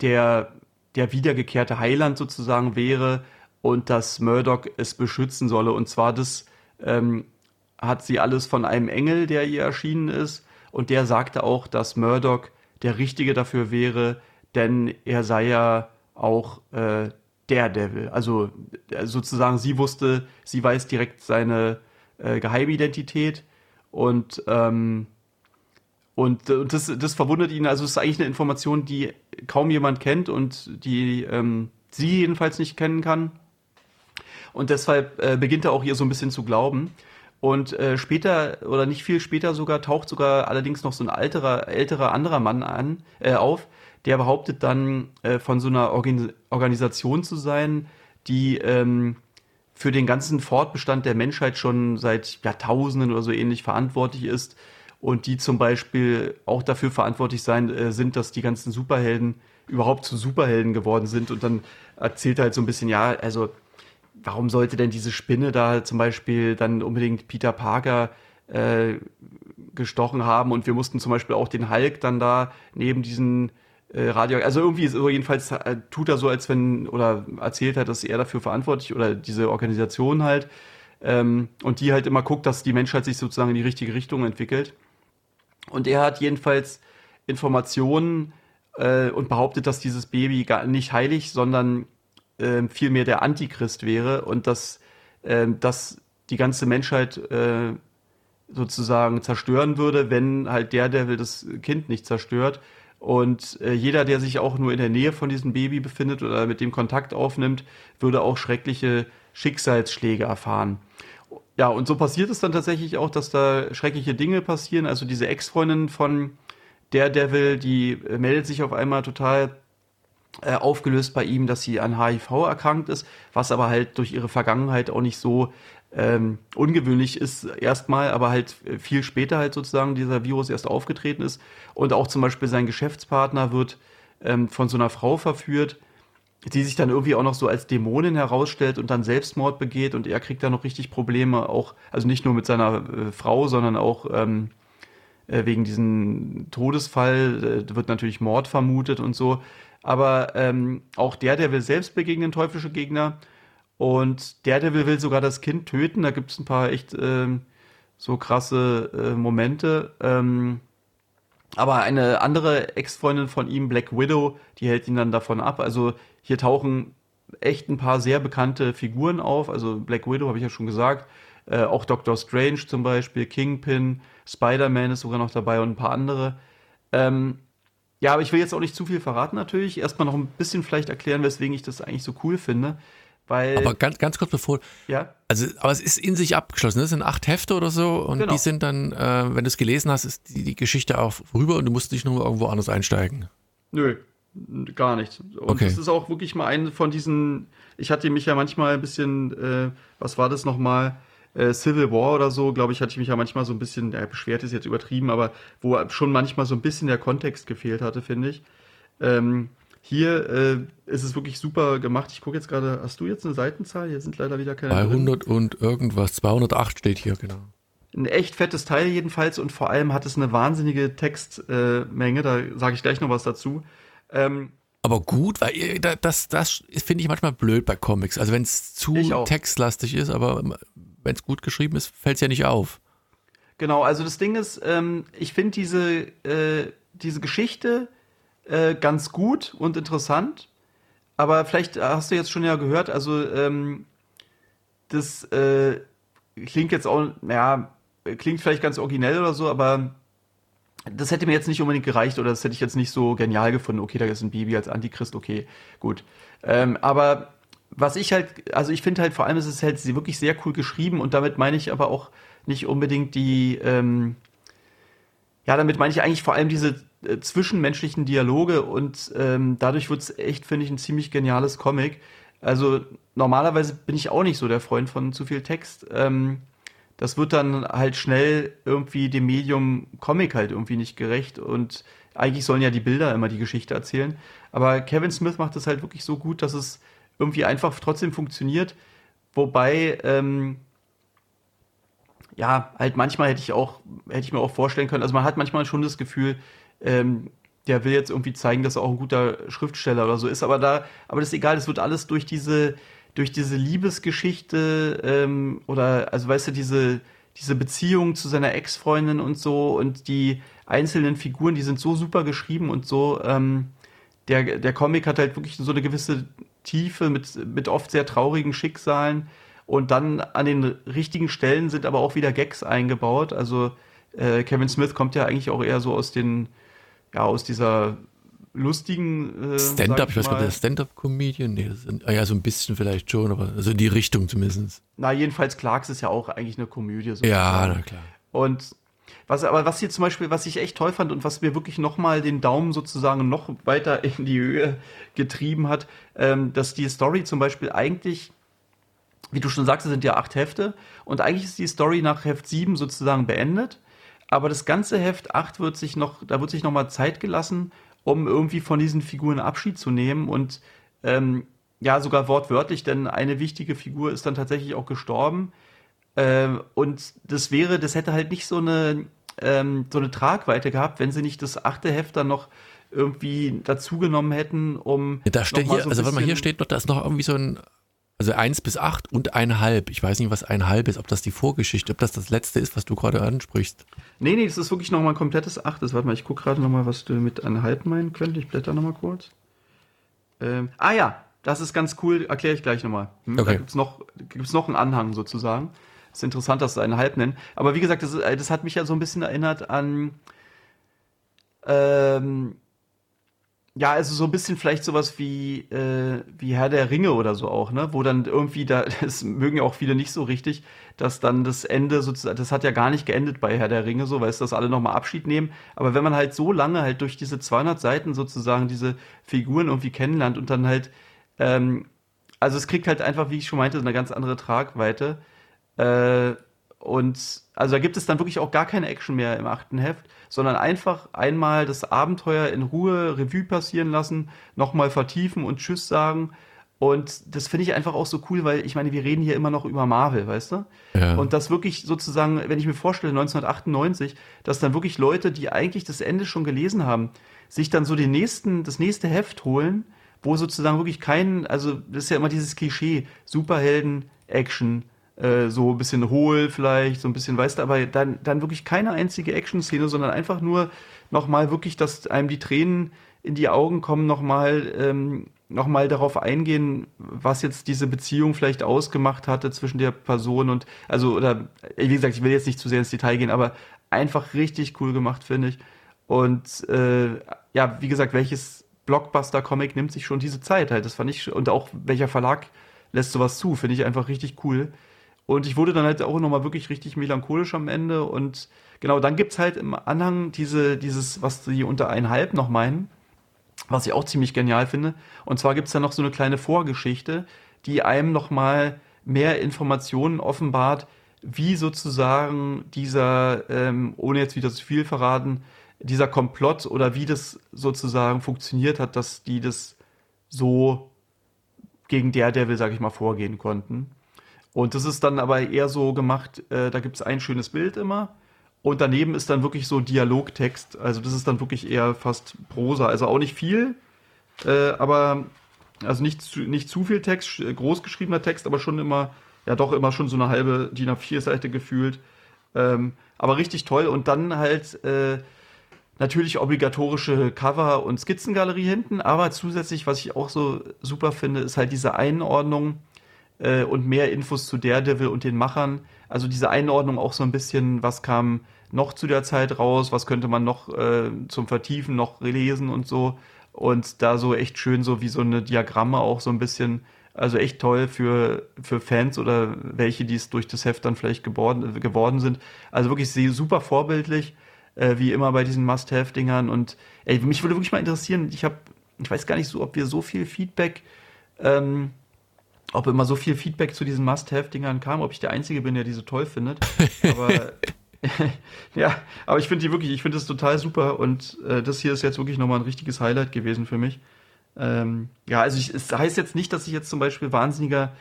der, der wiedergekehrte Heiland sozusagen wäre und dass Murdoch es beschützen solle. Und zwar das ähm, hat sie alles von einem Engel, der ihr erschienen ist. Und der sagte auch, dass Murdoch der Richtige dafür wäre, denn er sei ja auch äh, Devil. Also äh, sozusagen, sie wusste, sie weiß direkt seine äh, Geheimidentität und ähm, und, und das, das verwundert ihn. Also es ist eigentlich eine Information, die kaum jemand kennt und die ähm, sie jedenfalls nicht kennen kann. Und deshalb äh, beginnt er auch ihr so ein bisschen zu glauben. Und äh, später oder nicht viel später sogar taucht sogar allerdings noch so ein alterer, älterer anderer Mann an äh, auf, der behauptet dann äh, von so einer Organ Organisation zu sein, die ähm, für den ganzen Fortbestand der Menschheit schon seit Jahrtausenden oder so ähnlich verantwortlich ist und die zum Beispiel auch dafür verantwortlich sein äh, sind, dass die ganzen Superhelden überhaupt zu Superhelden geworden sind. Und dann erzählt er halt so ein bisschen, ja, also warum sollte denn diese Spinne da zum Beispiel dann unbedingt Peter Parker äh, gestochen haben und wir mussten zum Beispiel auch den Hulk dann da neben diesen äh, Radio, also irgendwie so jedenfalls äh, tut er so, als wenn oder erzählt hat, dass er dafür verantwortlich oder diese Organisation halt ähm, und die halt immer guckt, dass die Menschheit sich sozusagen in die richtige Richtung entwickelt. Und er hat jedenfalls Informationen äh, und behauptet, dass dieses Baby gar nicht heilig, sondern äh, vielmehr der Antichrist wäre und dass, äh, dass die ganze Menschheit äh, sozusagen zerstören würde, wenn halt der, will das Kind nicht zerstört. Und äh, jeder, der sich auch nur in der Nähe von diesem Baby befindet oder mit dem Kontakt aufnimmt, würde auch schreckliche Schicksalsschläge erfahren. Ja, und so passiert es dann tatsächlich auch, dass da schreckliche Dinge passieren. Also diese Ex-Freundin von Daredevil, die äh, meldet sich auf einmal total äh, aufgelöst bei ihm, dass sie an HIV erkrankt ist, was aber halt durch ihre Vergangenheit auch nicht so ähm, ungewöhnlich ist erstmal, aber halt viel später halt sozusagen dieser Virus erst aufgetreten ist. Und auch zum Beispiel sein Geschäftspartner wird ähm, von so einer Frau verführt, die sich dann irgendwie auch noch so als Dämonin herausstellt und dann Selbstmord begeht und er kriegt da noch richtig Probleme, auch, also nicht nur mit seiner äh, Frau, sondern auch ähm, äh, wegen diesem Todesfall, äh, wird natürlich Mord vermutet und so. Aber ähm, auch der, der will selbst begegnen, teuflische Gegner. Und der, der will, will sogar das Kind töten. Da gibt es ein paar echt ähm, so krasse äh, Momente. Ähm, aber eine andere Ex-Freundin von ihm, Black Widow, die hält ihn dann davon ab. Also hier tauchen echt ein paar sehr bekannte Figuren auf. Also Black Widow habe ich ja schon gesagt. Äh, auch Doctor Strange zum Beispiel, Kingpin, Spider-Man ist sogar noch dabei und ein paar andere. Ähm, ja, aber ich will jetzt auch nicht zu viel verraten natürlich. Erstmal noch ein bisschen vielleicht erklären, weswegen ich das eigentlich so cool finde. Weil, aber ganz, ganz kurz bevor. Ja. Also, aber es ist in sich abgeschlossen. Das sind acht Hefte oder so. Und genau. die sind dann, äh, wenn du es gelesen hast, ist die, die Geschichte auch rüber und du musst nicht nur irgendwo anders einsteigen. Nö. Gar nicht. Und okay. das ist auch wirklich mal eine von diesen, ich hatte mich ja manchmal ein bisschen, äh, was war das nochmal? Äh, Civil War oder so, glaube ich, hatte ich mich ja manchmal so ein bisschen, ja, beschwert ist jetzt übertrieben, aber wo schon manchmal so ein bisschen der Kontext gefehlt hatte, finde ich. Ähm, hier äh, ist es wirklich super gemacht. Ich gucke jetzt gerade, hast du jetzt eine Seitenzahl? Hier sind leider wieder keine. 200 drin. und irgendwas, 208 steht hier, genau. Ein echt fettes Teil jedenfalls und vor allem hat es eine wahnsinnige Textmenge, äh, da sage ich gleich noch was dazu. Ähm, aber gut, weil äh, das, das finde ich manchmal blöd bei Comics. Also wenn es zu textlastig ist, aber wenn es gut geschrieben ist, fällt es ja nicht auf. Genau, also das Ding ist, ähm, ich finde diese, äh, diese Geschichte äh, ganz gut und interessant. Aber vielleicht hast du jetzt schon ja gehört, also ähm, das äh, klingt jetzt auch, naja, klingt vielleicht ganz originell oder so, aber das hätte mir jetzt nicht unbedingt gereicht oder das hätte ich jetzt nicht so genial gefunden. Okay, da ist ein Baby als Antichrist, okay, gut. Ähm, aber was ich halt, also ich finde halt vor allem, ist es halt wirklich sehr cool geschrieben und damit meine ich aber auch nicht unbedingt die, ähm, ja, damit meine ich eigentlich vor allem diese äh, zwischenmenschlichen Dialoge und ähm, dadurch wird es echt, finde ich, ein ziemlich geniales Comic. Also normalerweise bin ich auch nicht so der Freund von zu viel Text. Ähm, das wird dann halt schnell irgendwie dem Medium Comic halt irgendwie nicht gerecht und eigentlich sollen ja die Bilder immer die Geschichte erzählen. Aber Kevin Smith macht es halt wirklich so gut, dass es irgendwie einfach trotzdem funktioniert. Wobei, ähm, ja, halt manchmal hätte ich auch, hätte ich mir auch vorstellen können, also man hat manchmal schon das Gefühl, ähm, der will jetzt irgendwie zeigen, dass er auch ein guter Schriftsteller oder so ist, aber da, aber das ist egal, das wird alles durch diese, durch diese Liebesgeschichte ähm, oder also weißt du diese diese Beziehung zu seiner Ex-Freundin und so und die einzelnen Figuren, die sind so super geschrieben und so ähm, der der Comic hat halt wirklich so eine gewisse Tiefe mit mit oft sehr traurigen Schicksalen und dann an den richtigen Stellen sind aber auch wieder Gags eingebaut. Also äh, Kevin Smith kommt ja eigentlich auch eher so aus den ja aus dieser lustigen äh, Stand-up, ich, ich weiß gar nicht, Stand-up-Comedian? Nee, ah ja, so ein bisschen vielleicht schon, aber also in die Richtung zumindest. Na, jedenfalls Clarks ist ja auch eigentlich eine Komödie. Sozusagen. Ja, na klar. Und was, aber was hier zum Beispiel, was ich echt toll fand und was mir wirklich nochmal den Daumen sozusagen noch weiter in die Höhe getrieben hat, ähm, dass die Story zum Beispiel eigentlich, wie du schon sagst, es sind ja acht Hefte und eigentlich ist die Story nach Heft sieben sozusagen beendet. Aber das ganze Heft 8 wird sich noch, da wird sich noch mal Zeit gelassen, um irgendwie von diesen Figuren Abschied zu nehmen und ähm, ja, sogar wortwörtlich, denn eine wichtige Figur ist dann tatsächlich auch gestorben. Ähm, und das wäre, das hätte halt nicht so eine, ähm, so eine Tragweite gehabt, wenn sie nicht das achte Heft dann noch irgendwie dazugenommen hätten, um. Ja, da steht hier, so also warte mal, hier steht noch, da ist noch irgendwie so ein also eins bis acht und eineinhalb. Ich weiß nicht, was eineinhalb ist, ob das die Vorgeschichte, ob das das letzte ist, was du gerade ansprichst. Nee, nee, das ist wirklich nochmal ein komplettes achtes. Warte mal, ich gucke gerade nochmal, was du mit eineinhalb meinen könntest. Ich blätter nochmal kurz. Ähm, ah ja, das ist ganz cool, erkläre ich gleich nochmal. Hm, okay. Da gibt es noch, gibt's noch einen Anhang sozusagen. Ist interessant, dass sie eineinhalb nennen. Aber wie gesagt, das, das hat mich ja so ein bisschen erinnert an ähm, ja, also so ein bisschen vielleicht sowas wie, äh, wie Herr der Ringe oder so auch, ne? Wo dann irgendwie, da, das mögen ja auch viele nicht so richtig, dass dann das Ende sozusagen, das hat ja gar nicht geendet bei Herr der Ringe so, weißt du, dass alle nochmal Abschied nehmen. Aber wenn man halt so lange halt durch diese 200 Seiten sozusagen diese Figuren irgendwie kennenlernt und dann halt, ähm, also es kriegt halt einfach, wie ich schon meinte, eine ganz andere Tragweite. Äh, und also da gibt es dann wirklich auch gar keine Action mehr im achten Heft, sondern einfach einmal das Abenteuer in Ruhe Revue passieren lassen, nochmal vertiefen und Tschüss sagen. Und das finde ich einfach auch so cool, weil ich meine, wir reden hier immer noch über Marvel, weißt du? Ja. Und das wirklich sozusagen, wenn ich mir vorstelle, 1998, dass dann wirklich Leute, die eigentlich das Ende schon gelesen haben, sich dann so den nächsten, das nächste Heft holen, wo sozusagen wirklich kein, also das ist ja immer dieses Klischee, Superhelden, Action, äh, so ein bisschen hohl vielleicht, so ein bisschen, weißt du, aber dann, dann wirklich keine einzige Action-Szene, sondern einfach nur nochmal wirklich, dass einem die Tränen in die Augen kommen, nochmal ähm, noch darauf eingehen, was jetzt diese Beziehung vielleicht ausgemacht hatte zwischen der Person und, also, oder, wie gesagt, ich will jetzt nicht zu sehr ins Detail gehen, aber einfach richtig cool gemacht, finde ich. Und äh, ja, wie gesagt, welches Blockbuster-Comic nimmt sich schon diese Zeit halt? Das fand ich, und auch welcher Verlag lässt sowas zu, finde ich einfach richtig cool. Und ich wurde dann halt auch nochmal wirklich richtig melancholisch am Ende. Und genau, dann gibt es halt im Anhang diese, dieses, was sie unter einhalb noch meinen. was ich auch ziemlich genial finde. Und zwar gibt es da noch so eine kleine Vorgeschichte, die einem nochmal mehr Informationen offenbart, wie sozusagen dieser, ähm, ohne jetzt wieder zu viel verraten, dieser Komplott oder wie das sozusagen funktioniert hat, dass die das so gegen Daredevil, sag ich mal, vorgehen konnten. Und das ist dann aber eher so gemacht, äh, da gibt es ein schönes Bild immer und daneben ist dann wirklich so Dialogtext. Also das ist dann wirklich eher fast Prosa. Also auch nicht viel, äh, aber also nicht zu, nicht zu viel Text, großgeschriebener Text, aber schon immer, ja doch immer schon so eine halbe DIN A4-Seite gefühlt. Ähm, aber richtig toll. Und dann halt äh, natürlich obligatorische Cover- und Skizzengalerie hinten. Aber zusätzlich, was ich auch so super finde, ist halt diese Einordnung äh, und mehr Infos zu Daredevil und den Machern. Also diese Einordnung auch so ein bisschen, was kam noch zu der Zeit raus, was könnte man noch äh, zum Vertiefen noch lesen und so. Und da so echt schön so wie so eine Diagramme auch so ein bisschen, also echt toll für, für Fans oder welche, die es durch das Heft dann vielleicht geworden, geworden sind. Also wirklich super vorbildlich, äh, wie immer bei diesen Must-Have-Dingern. Und ey, mich würde wirklich mal interessieren, ich habe, ich weiß gar nicht so, ob wir so viel Feedback ähm, ob immer so viel Feedback zu diesen Must-Have-Dingern kam, ob ich der Einzige bin, der diese toll findet. Aber ja, aber ich finde die wirklich, ich finde es total super und äh, das hier ist jetzt wirklich nochmal ein richtiges Highlight gewesen für mich. Ähm, ja, also ich, es heißt jetzt nicht, dass ich jetzt zum Beispiel wahnsinniger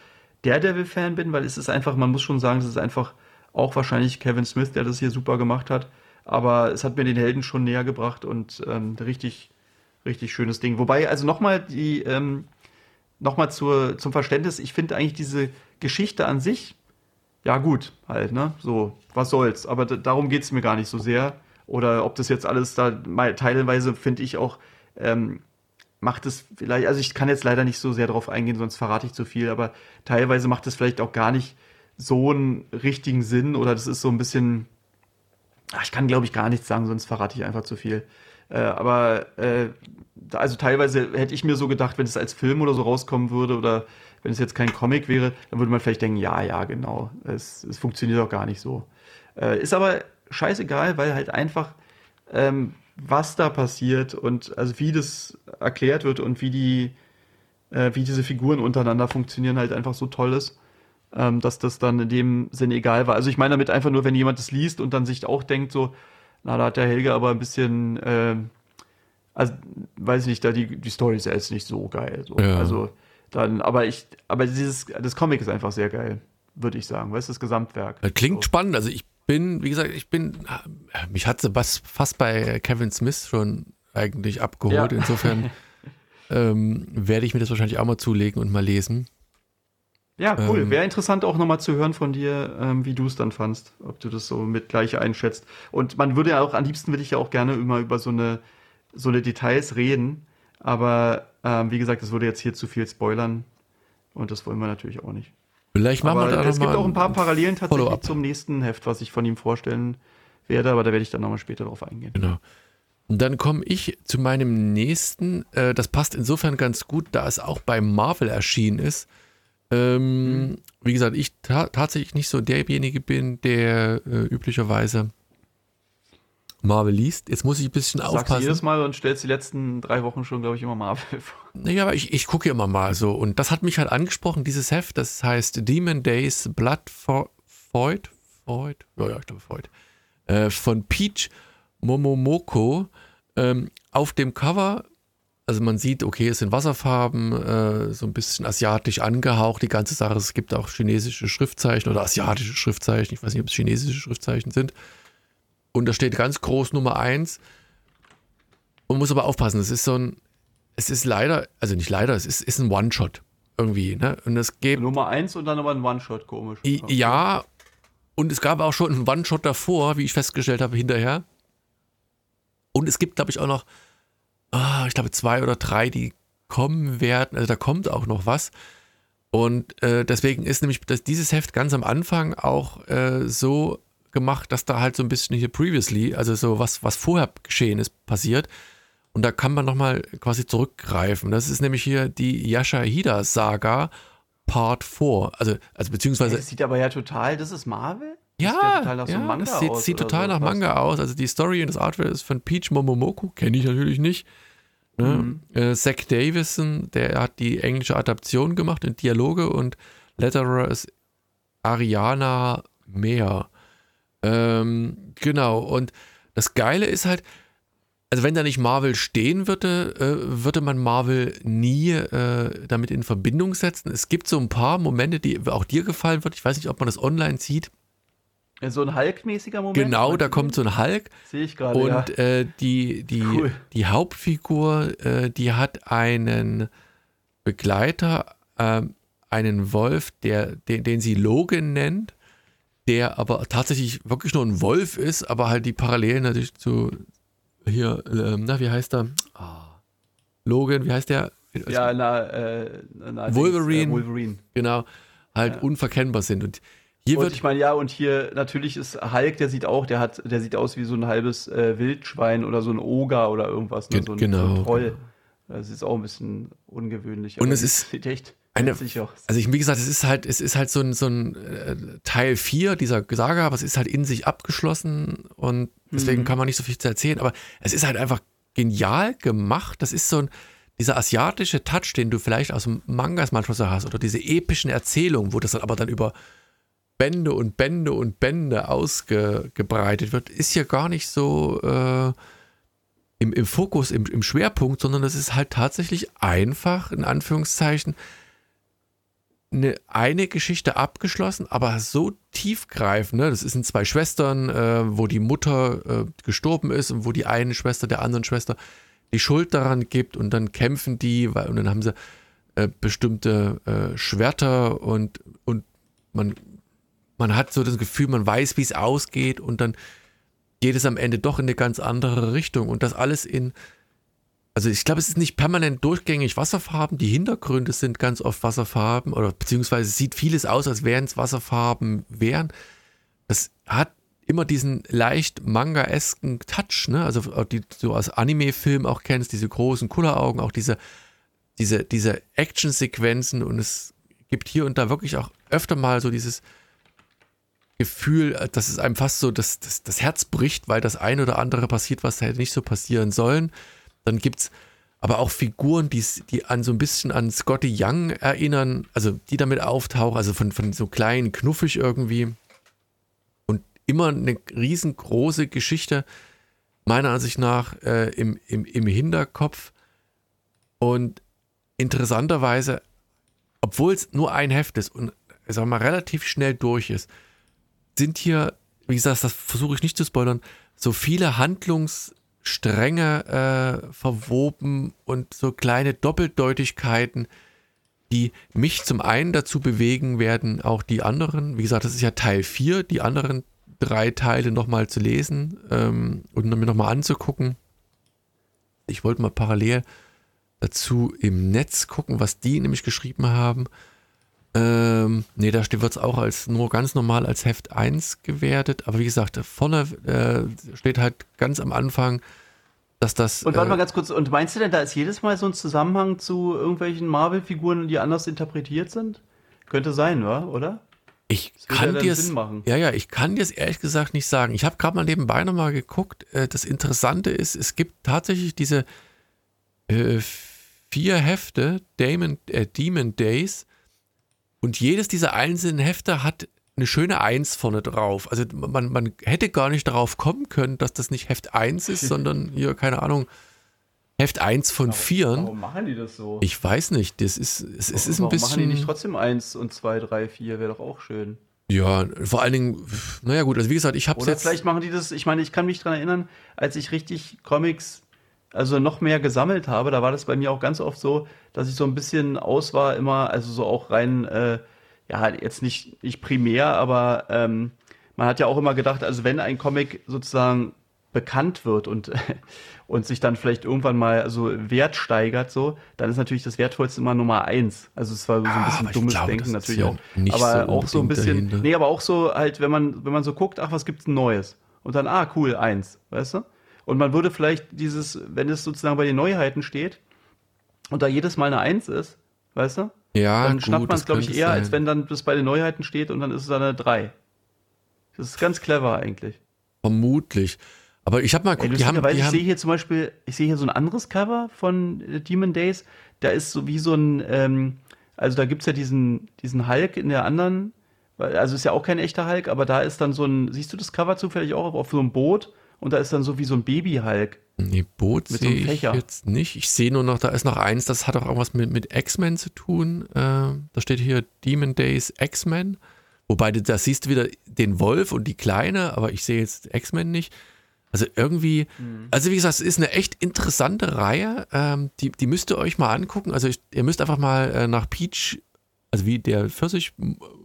Daredevil-Fan bin, weil es ist einfach, man muss schon sagen, es ist einfach auch wahrscheinlich Kevin Smith, der das hier super gemacht hat. Aber es hat mir den Helden schon näher gebracht und ähm, richtig, richtig schönes Ding. Wobei, also nochmal die, ähm, nochmal zum Verständnis, ich finde eigentlich diese Geschichte an sich, ja gut, halt, ne? So, was soll's. Aber darum geht's mir gar nicht so sehr. Oder ob das jetzt alles da, teilweise finde ich auch, ähm, macht es vielleicht, also ich kann jetzt leider nicht so sehr darauf eingehen, sonst verrate ich zu viel, aber teilweise macht es vielleicht auch gar nicht so einen richtigen Sinn oder das ist so ein bisschen, ach, ich kann glaube ich gar nichts sagen, sonst verrate ich einfach zu viel. Äh, aber äh, also teilweise hätte ich mir so gedacht, wenn es als Film oder so rauskommen würde oder wenn es jetzt kein Comic wäre, dann würde man vielleicht denken, ja, ja, genau, es, es funktioniert auch gar nicht so. Äh, ist aber scheißegal, weil halt einfach, ähm, was da passiert und also wie das erklärt wird und wie die, äh, wie diese Figuren untereinander funktionieren, halt einfach so toll ist, ähm, dass das dann in dem Sinne egal war. Also ich meine damit einfach nur, wenn jemand das liest und dann sich auch denkt, so, na, da hat der Helge aber ein bisschen, äh, also weiß ich nicht, da die, die Story ist ja jetzt nicht so geil. So. Ja. Also dann, aber ich, aber dieses, das Comic ist einfach sehr geil, würde ich sagen. Weißt du, das Gesamtwerk. Das klingt so. spannend. Also ich bin, wie gesagt, ich bin, mich hat sie fast bei Kevin Smith schon eigentlich abgeholt. Ja. Insofern ähm, werde ich mir das wahrscheinlich auch mal zulegen und mal lesen. Ja, cool. Ähm, Wäre interessant auch nochmal zu hören von dir, ähm, wie du es dann fandst, ob du das so mit gleich einschätzt. Und man würde ja auch, am liebsten würde ich ja auch gerne immer über so eine, so eine Details reden. Aber ähm, wie gesagt, das würde jetzt hier zu viel spoilern. Und das wollen wir natürlich auch nicht. Vielleicht machen aber wir da Es gibt auch ein paar Parallelen tatsächlich zum nächsten Heft, was ich von ihm vorstellen werde, aber da werde ich dann nochmal später drauf eingehen. Genau. Und dann komme ich zu meinem nächsten. Äh, das passt insofern ganz gut, da es auch bei Marvel erschienen ist. Ähm, mhm. Wie gesagt, ich ta tatsächlich nicht so derjenige bin, der äh, üblicherweise Marvel liest. Jetzt muss ich ein bisschen Sagst aufpassen. Du jedes Mal und stellst die letzten drei Wochen schon, glaube ich, immer Marvel vor. Naja, aber ich, ich gucke immer mal so. Und das hat mich halt angesprochen, dieses Heft, das heißt Demon Days Blood for Void. Void? Ja, ja, ich glaube Void. Äh, von Peach Momomoko. Ähm, auf dem Cover also man sieht, okay, es sind Wasserfarben, äh, so ein bisschen asiatisch angehaucht, die ganze Sache. Es gibt auch chinesische Schriftzeichen oder asiatische Schriftzeichen. Ich weiß nicht, ob es chinesische Schriftzeichen sind. Und da steht ganz groß Nummer 1. Und muss aber aufpassen, es ist so ein, es ist leider, also nicht leider, es ist, ist ein One-Shot irgendwie. Ne? Und es gibt, Nummer 1 und dann aber ein One-Shot, komisch. Ja, und es gab auch schon einen One-Shot davor, wie ich festgestellt habe, hinterher. Und es gibt, glaube ich, auch noch ah, ich glaube, zwei oder drei, die kommen werden. Also da kommt auch noch was. Und äh, deswegen ist nämlich das, dieses Heft ganz am Anfang auch äh, so gemacht, dass da halt so ein bisschen hier previously, also so was, was vorher geschehen ist, passiert. Und da kann man nochmal quasi zurückgreifen. Das ist nämlich hier die Yashahida-Saga Part 4. Also, also beziehungsweise. Das sieht aber ja total, das ist Marvel? Ja, ja, so ja das sieht, sieht total so nach Manga aus. Also die Story und das Artwork ist von Peach Momomoku, kenne ich natürlich nicht. Ne? Mhm. Äh, Zach Davison, der hat die englische Adaption gemacht in Dialoge und Letterer ist Ariana Mehr. Ähm, genau, und das Geile ist halt, also wenn da nicht Marvel stehen würde, äh, würde man Marvel nie äh, damit in Verbindung setzen. Es gibt so ein paar Momente, die auch dir gefallen wird. Ich weiß nicht, ob man das online sieht. So ein Hulk-mäßiger Moment? Genau, da kommt so ein Hulk. Sehe ich gerade. Und ja. äh, die, die, cool. die Hauptfigur, äh, die hat einen Begleiter, äh, einen Wolf, der, den, den sie Logan nennt, der aber tatsächlich wirklich nur ein Wolf ist, aber halt die Parallelen natürlich zu hier, ähm, na, wie heißt er? Oh. Logan, wie heißt der? Ja, na, äh, na Wolverine. Äh, Wolverine. Genau, halt ja. unverkennbar sind. Und hier und wird. Ich meine, ja, und hier natürlich ist Hulk, der sieht auch, der hat, der sieht aus wie so ein halbes äh, Wildschwein oder so ein Oger oder irgendwas, ne? so, ein, genau. so ein Troll. Das ist auch ein bisschen ungewöhnlich. Und es ist sieht echt eine, also ich, wie gesagt, es ist halt, es ist halt so ein, so ein äh, Teil 4 dieser Saga, aber es ist halt in sich abgeschlossen und deswegen mhm. kann man nicht so viel zu erzählen, aber es ist halt einfach genial gemacht. Das ist so ein, dieser asiatische Touch, den du vielleicht aus dem Mangas manchmal so hast, oder diese epischen Erzählungen, wo das dann aber dann über Bände und Bände und Bände ausgebreitet wird, ist hier gar nicht so äh, im, im Fokus, im, im Schwerpunkt, sondern das ist halt tatsächlich einfach, in Anführungszeichen, eine, eine Geschichte abgeschlossen, aber so tiefgreifend. Ne? Das sind zwei Schwestern, äh, wo die Mutter äh, gestorben ist und wo die eine Schwester der anderen Schwester die Schuld daran gibt und dann kämpfen die weil, und dann haben sie äh, bestimmte äh, Schwerter und, und man man hat so das Gefühl, man weiß, wie es ausgeht und dann geht es am Ende doch in eine ganz andere Richtung und das alles in, also ich glaube, es ist nicht permanent durchgängig Wasserfarben, die Hintergründe sind ganz oft Wasserfarben oder beziehungsweise sieht vieles aus, als wären es Wasserfarben wären. Das hat immer diesen leicht manga-esken Touch, ne? Also die du aus Anime-Filmen auch kennst, diese großen Kulleraugen, auch diese, diese, diese Action-Sequenzen und es gibt hier und da wirklich auch öfter mal so dieses Gefühl, äh, dass es einem fast so das, das, das Herz bricht, weil das ein oder andere passiert, was hätte nicht so passieren sollen. Dann gibt es aber auch Figuren, die, die an so ein bisschen an Scotty Young erinnern, also die damit auftauchen, also von, von so klein, knuffig irgendwie. Und immer eine riesengroße Geschichte, meiner Ansicht nach, äh, im, im, im Hinterkopf. Und interessanterweise, obwohl es nur ein Heft ist und sagen wir mal relativ schnell durch ist, sind hier, wie gesagt, das versuche ich nicht zu spoilern, so viele Handlungsstränge äh, verwoben und so kleine Doppeldeutigkeiten, die mich zum einen dazu bewegen werden, auch die anderen, wie gesagt, das ist ja Teil 4, die anderen drei Teile nochmal zu lesen ähm, und mir nochmal anzugucken. Ich wollte mal parallel dazu im Netz gucken, was die nämlich geschrieben haben. Ähm, nee, da wird es auch als nur ganz normal als Heft 1 gewertet. Aber wie gesagt, vorne äh, steht halt ganz am Anfang, dass das. Und warte äh, mal ganz kurz, und meinst du denn, da ist jedes Mal so ein Zusammenhang zu irgendwelchen Marvel-Figuren, die anders interpretiert sind? Könnte sein, wa? oder? Ich kann dir ja, ja, ich kann dir es ehrlich gesagt nicht sagen. Ich habe gerade mal nebenbei nochmal geguckt. Äh, das Interessante ist, es gibt tatsächlich diese äh, vier Hefte, Demon, äh, Demon Days, und jedes dieser einzelnen Hefte hat eine schöne Eins vorne drauf. Also man, man hätte gar nicht darauf kommen können, dass das nicht Heft 1 ist, sondern hier, keine Ahnung, Heft 1 von 4. Warum machen die das so? Ich weiß nicht. Das ist, es, es ist ein bisschen. machen die nicht trotzdem 1 und 2, 3, 4? Wäre doch auch schön. Ja, vor allen Dingen, naja, gut, also wie gesagt, ich habe jetzt. Vielleicht machen die das, ich meine, ich kann mich daran erinnern, als ich richtig Comics also noch mehr gesammelt habe, da war das bei mir auch ganz oft so, dass ich so ein bisschen aus war, immer, also so auch rein, äh, ja, jetzt nicht, nicht primär, aber ähm, man hat ja auch immer gedacht, also wenn ein Comic sozusagen bekannt wird und, und sich dann vielleicht irgendwann mal so Wert steigert, so, dann ist natürlich das Wertvollste immer Nummer eins. Also es war so ein ah, bisschen dummes glaube, Denken natürlich ja auch. aber so auch so ein bisschen, dahinter. nee, aber auch so halt, wenn man, wenn man so guckt, ach, was gibt's Neues? Und dann, ah, cool, eins, weißt du? Und man würde vielleicht dieses, wenn es sozusagen bei den Neuheiten steht und da jedes Mal eine Eins ist, weißt du? Ja, dann schnappt man es, glaube ich, eher, sein. als wenn dann das bei den Neuheiten steht und dann ist es eine 3. Das ist ganz clever eigentlich. Vermutlich. Aber ich habe mal geguckt, die haben, die ich haben sehe hier zum Beispiel, ich sehe hier so ein anderes Cover von äh, Demon Days. Da ist so wie so ein, ähm, also da gibt es ja diesen, diesen Hulk in der anderen, also ist ja auch kein echter Hulk, aber da ist dann so ein, siehst du das Cover zufällig auch auf so einem Boot und da ist dann so wie so ein Baby-Hulk. Nee, Boot sehe ich jetzt nicht. Ich sehe nur noch, da ist noch eins, das hat auch irgendwas mit, mit X-Men zu tun. Äh, da steht hier Demon Days X-Men. Wobei, da siehst du wieder den Wolf und die Kleine, aber ich sehe jetzt X-Men nicht. Also irgendwie, mhm. also wie gesagt, es ist eine echt interessante Reihe. Ähm, die, die müsst ihr euch mal angucken. Also ich, ihr müsst einfach mal äh, nach Peach, also wie der Pfirsich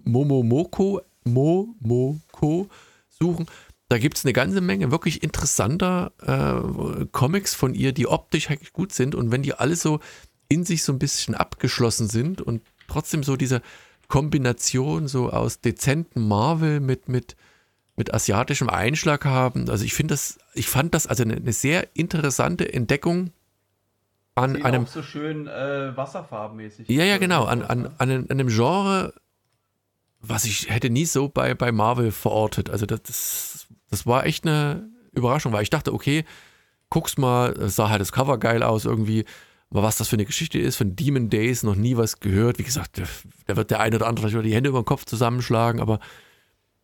Momomoko, Momoko suchen. Da gibt es eine ganze Menge wirklich interessanter äh, Comics von ihr, die optisch eigentlich gut sind. Und wenn die alle so in sich so ein bisschen abgeschlossen sind und trotzdem so diese Kombination so aus dezenten Marvel mit, mit mit asiatischem Einschlag haben. Also ich finde das, ich fand das also eine, eine sehr interessante Entdeckung an Sehen einem. So schön äh, wasserfarbenmäßig. Ja, ja, genau. An, an, an, an einem Genre, was ich hätte nie so bei, bei Marvel verortet. Also das, das, das war echt eine Überraschung, weil ich dachte, okay, guck's mal, es sah halt das Cover geil aus irgendwie. Aber was das für eine Geschichte ist, von Demon Days noch nie was gehört. Wie gesagt, da wird der eine oder andere vielleicht die Hände über den Kopf zusammenschlagen, aber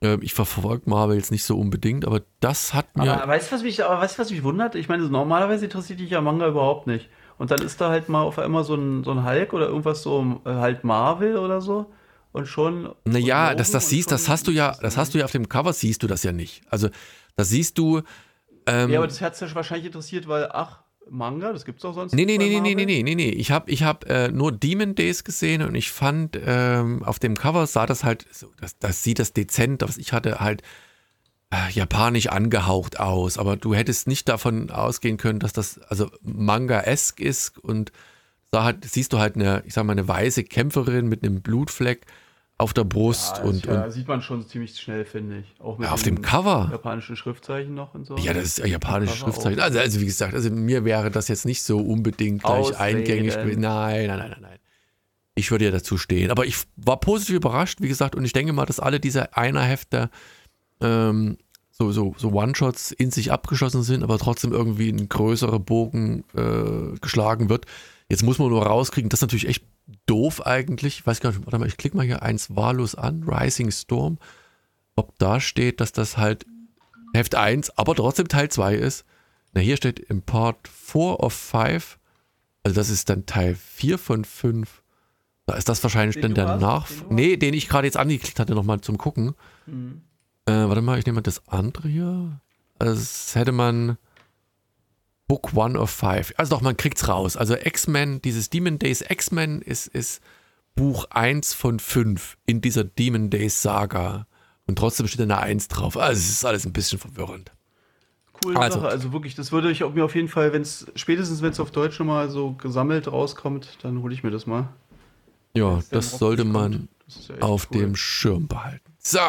äh, ich verfolge Marvel jetzt nicht so unbedingt, aber das hat mir. Aber weißt du, was mich, weißt, was mich wundert? Ich meine, normalerweise interessiert dich ja Manga überhaupt nicht. Und dann ist da halt mal auf einmal so ein, so ein Hulk oder irgendwas so äh, halt Marvel oder so. Und schon. Naja, dass das siehst, das hast du ja, das hast du ja auf dem Cover, siehst du das ja nicht. Also, da siehst du. Ähm, ja, aber das hat es ja wahrscheinlich interessiert, weil, ach, Manga? Das gibt's auch sonst nee, nee, nee, nee, nee, nee, nee, nee. Ich habe ich hab, äh, nur Demon Days gesehen und ich fand, ähm, auf dem Cover sah das halt, so, das, das sieht das dezent aus. Ich hatte halt äh, japanisch angehaucht aus, aber du hättest nicht davon ausgehen können, dass das also Manga-esk ist und da halt, siehst du halt eine, ich sag mal, eine weiße Kämpferin mit einem Blutfleck auf der Brust. Ja, und, ja, und sieht man schon ziemlich schnell, finde ich. Auch mit ja, auf dem Cover. Japanischen Schriftzeichen noch und so. Ja, das ist ja japanische Schriftzeichen. Also, also, wie gesagt, also mir wäre das jetzt nicht so unbedingt gleich Ausreden. eingängig. Nein, nein, nein, nein, nein. Ich würde ja dazu stehen. Aber ich war positiv überrascht, wie gesagt, und ich denke mal, dass alle diese Einerhefte ähm, so, so, so One-Shots in sich abgeschossen sind, aber trotzdem irgendwie ein größerer Bogen äh, geschlagen wird. Jetzt muss man nur rauskriegen, das ist natürlich echt doof eigentlich. Ich weiß gar nicht, warte mal, ich klicke mal hier eins wahllos an, Rising Storm, ob da steht, dass das halt Heft 1, aber trotzdem Teil 2 ist. Na, hier steht im Part 4 of 5, also das ist dann Teil 4 von 5. Da ist das wahrscheinlich den dann der Nach... Nee, den ich gerade jetzt angeklickt hatte, nochmal zum Gucken. Mhm. Äh, warte mal, ich nehme mal das andere hier. Also das hätte man... Book One of Five. Also doch, man kriegt's raus. Also X-Men, dieses Demon Days X-Men ist, ist Buch 1 von 5 in dieser Demon Days Saga. Und trotzdem steht eine 1 drauf. Also es ist alles ein bisschen verwirrend. Cool, also, Sache. also wirklich, das würde ich mir auf jeden Fall, wenn es, spätestens wenn es auf Deutsch nochmal so gesammelt rauskommt, dann hole ich mir das mal. Ja, das sollte man ja auf cool. dem Schirm behalten. So.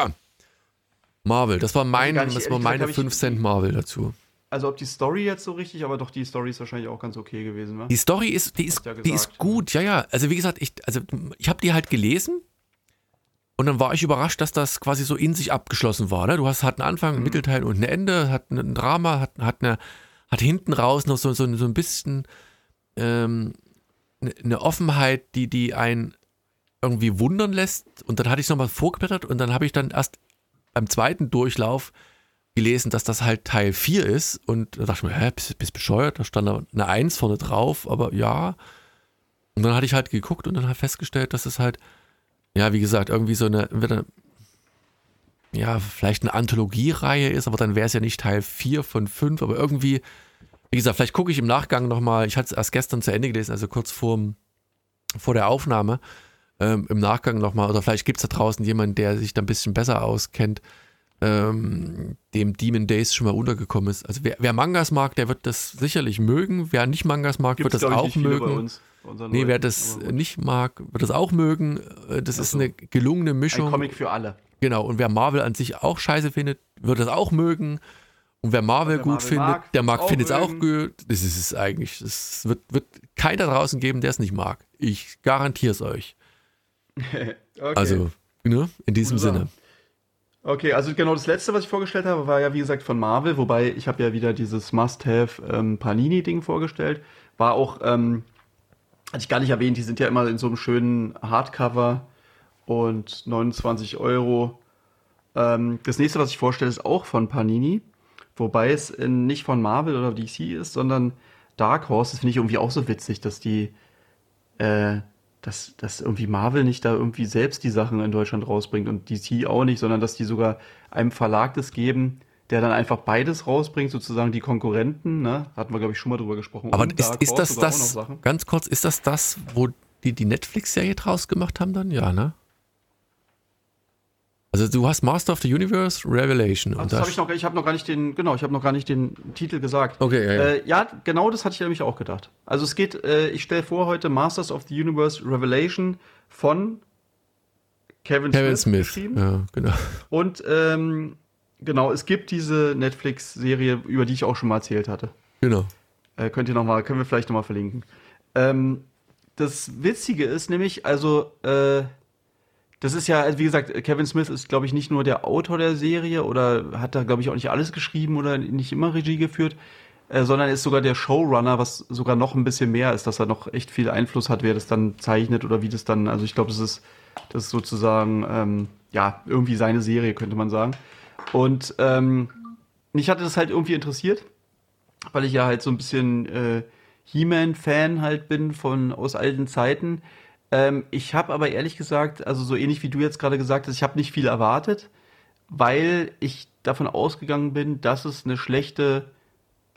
Marvel, das war mein, das war meine 5 Cent Marvel dazu also ob die Story jetzt so richtig, aber doch die Story ist wahrscheinlich auch ganz okay gewesen, wa? Die Story ist, die ist, ja die ist gut, ja, ja. Also wie gesagt, ich, also ich habe die halt gelesen und dann war ich überrascht, dass das quasi so in sich abgeschlossen war. Ne? Du hast hat einen Anfang, einen mhm. Mittelteil und ein Ende, hat ein Drama, hat, hat eine, hat hinten raus noch so, so, so ein bisschen ähm, eine ne Offenheit, die, die einen irgendwie wundern lässt. Und dann hatte ich nochmal vorgeblättert und dann habe ich dann erst beim zweiten Durchlauf gelesen, dass das halt Teil 4 ist und da dachte ich mir, hä, bist, bist bescheuert? Da stand eine 1 vorne drauf, aber ja. Und dann hatte ich halt geguckt und dann halt festgestellt, dass es halt, ja, wie gesagt, irgendwie so eine, ja, vielleicht eine Anthologiereihe ist, aber dann wäre es ja nicht Teil 4 von 5, aber irgendwie, wie gesagt, vielleicht gucke ich im Nachgang nochmal, ich hatte es erst gestern zu Ende gelesen, also kurz vor, vor der Aufnahme, ähm, im Nachgang nochmal, oder vielleicht gibt es da draußen jemanden, der sich da ein bisschen besser auskennt, ähm, dem Demon Days schon mal untergekommen ist. Also wer, wer, Mangas mag, der wird das sicherlich mögen. Wer nicht Mangas mag, Gibt's, wird das auch mögen. Nee, wer das nicht mag, wird das auch mögen. Äh, das also, ist eine gelungene Mischung. Ein Comic für alle. Genau, und wer Marvel an sich auch scheiße findet, wird das auch mögen. Und wer Marvel wer gut Marvel findet, mag, der mag findet es auch gut. Das ist es eigentlich. Es wird, wird keiner draußen geben, der es nicht mag. Ich garantiere es euch. okay. Also, ne, in diesem Sinne. Okay, also genau das letzte, was ich vorgestellt habe, war ja wie gesagt von Marvel, wobei ich habe ja wieder dieses Must-Have ähm, Panini-Ding vorgestellt. War auch, ähm, hatte ich gar nicht erwähnt, die sind ja immer in so einem schönen Hardcover und 29 Euro. Ähm, das nächste, was ich vorstelle, ist auch von Panini, wobei es in, nicht von Marvel oder DC ist, sondern Dark Horse. Das finde ich irgendwie auch so witzig, dass die äh, dass, dass irgendwie Marvel nicht da irgendwie selbst die Sachen in Deutschland rausbringt und DC auch nicht, sondern dass die sogar einem Verlag das geben, der dann einfach beides rausbringt, sozusagen die Konkurrenten, ne? Hatten wir, glaube ich, schon mal drüber gesprochen. Aber ist, ist das das, ganz kurz, ist das das, wo die die Netflix-Serie draus gemacht haben dann? Ja, ne? Also du hast Master of the Universe Revelation. Ach, das habe ich noch, ich habe noch gar nicht den, genau, ich habe noch gar nicht den Titel gesagt. Okay, ja, ja. Äh, ja, genau das hatte ich nämlich auch gedacht. Also es geht, äh, ich stelle vor heute Masters of the Universe Revelation von Kevin, Kevin Smith. Smith. Ja, genau. Und ähm, genau, es gibt diese Netflix-Serie, über die ich auch schon mal erzählt hatte. Genau. Äh, könnt ihr noch mal, können wir vielleicht noch mal verlinken. Ähm, das Witzige ist nämlich, also äh, das ist ja, wie gesagt, Kevin Smith ist, glaube ich, nicht nur der Autor der Serie oder hat da, glaube ich, auch nicht alles geschrieben oder nicht immer Regie geführt, äh, sondern ist sogar der Showrunner, was sogar noch ein bisschen mehr ist, dass er noch echt viel Einfluss hat, wer das dann zeichnet oder wie das dann, also ich glaube, das ist, das ist sozusagen, ähm, ja, irgendwie seine Serie, könnte man sagen. Und ähm, mich hatte das halt irgendwie interessiert, weil ich ja halt so ein bisschen äh, He-Man-Fan halt bin von aus alten Zeiten ähm, ich habe aber ehrlich gesagt, also so ähnlich wie du jetzt gerade gesagt hast, ich habe nicht viel erwartet, weil ich davon ausgegangen bin, dass es eine schlechte,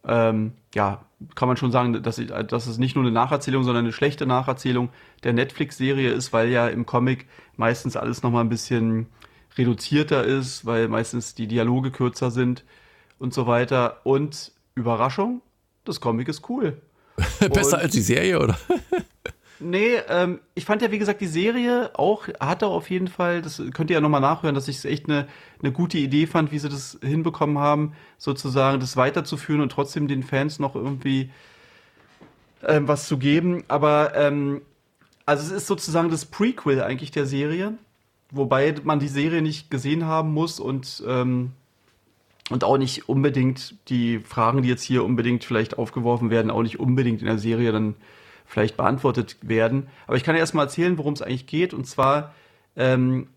ähm, ja, kann man schon sagen, dass, ich, dass es nicht nur eine Nacherzählung, sondern eine schlechte Nacherzählung der Netflix-Serie ist, weil ja im Comic meistens alles nochmal ein bisschen reduzierter ist, weil meistens die Dialoge kürzer sind und so weiter. Und Überraschung, das Comic ist cool. Besser und, als die Serie, oder? Nee, ähm, ich fand ja, wie gesagt, die Serie auch, hatte auf jeden Fall, das könnt ihr ja nochmal nachhören, dass ich es echt eine, eine gute Idee fand, wie sie das hinbekommen haben, sozusagen das weiterzuführen und trotzdem den Fans noch irgendwie ähm, was zu geben. Aber, ähm, also es ist sozusagen das Prequel eigentlich der Serie, wobei man die Serie nicht gesehen haben muss und, ähm, und auch nicht unbedingt die Fragen, die jetzt hier unbedingt vielleicht aufgeworfen werden, auch nicht unbedingt in der Serie dann vielleicht beantwortet werden. Aber ich kann ja erstmal erzählen, worum es eigentlich geht. Und zwar, ähm,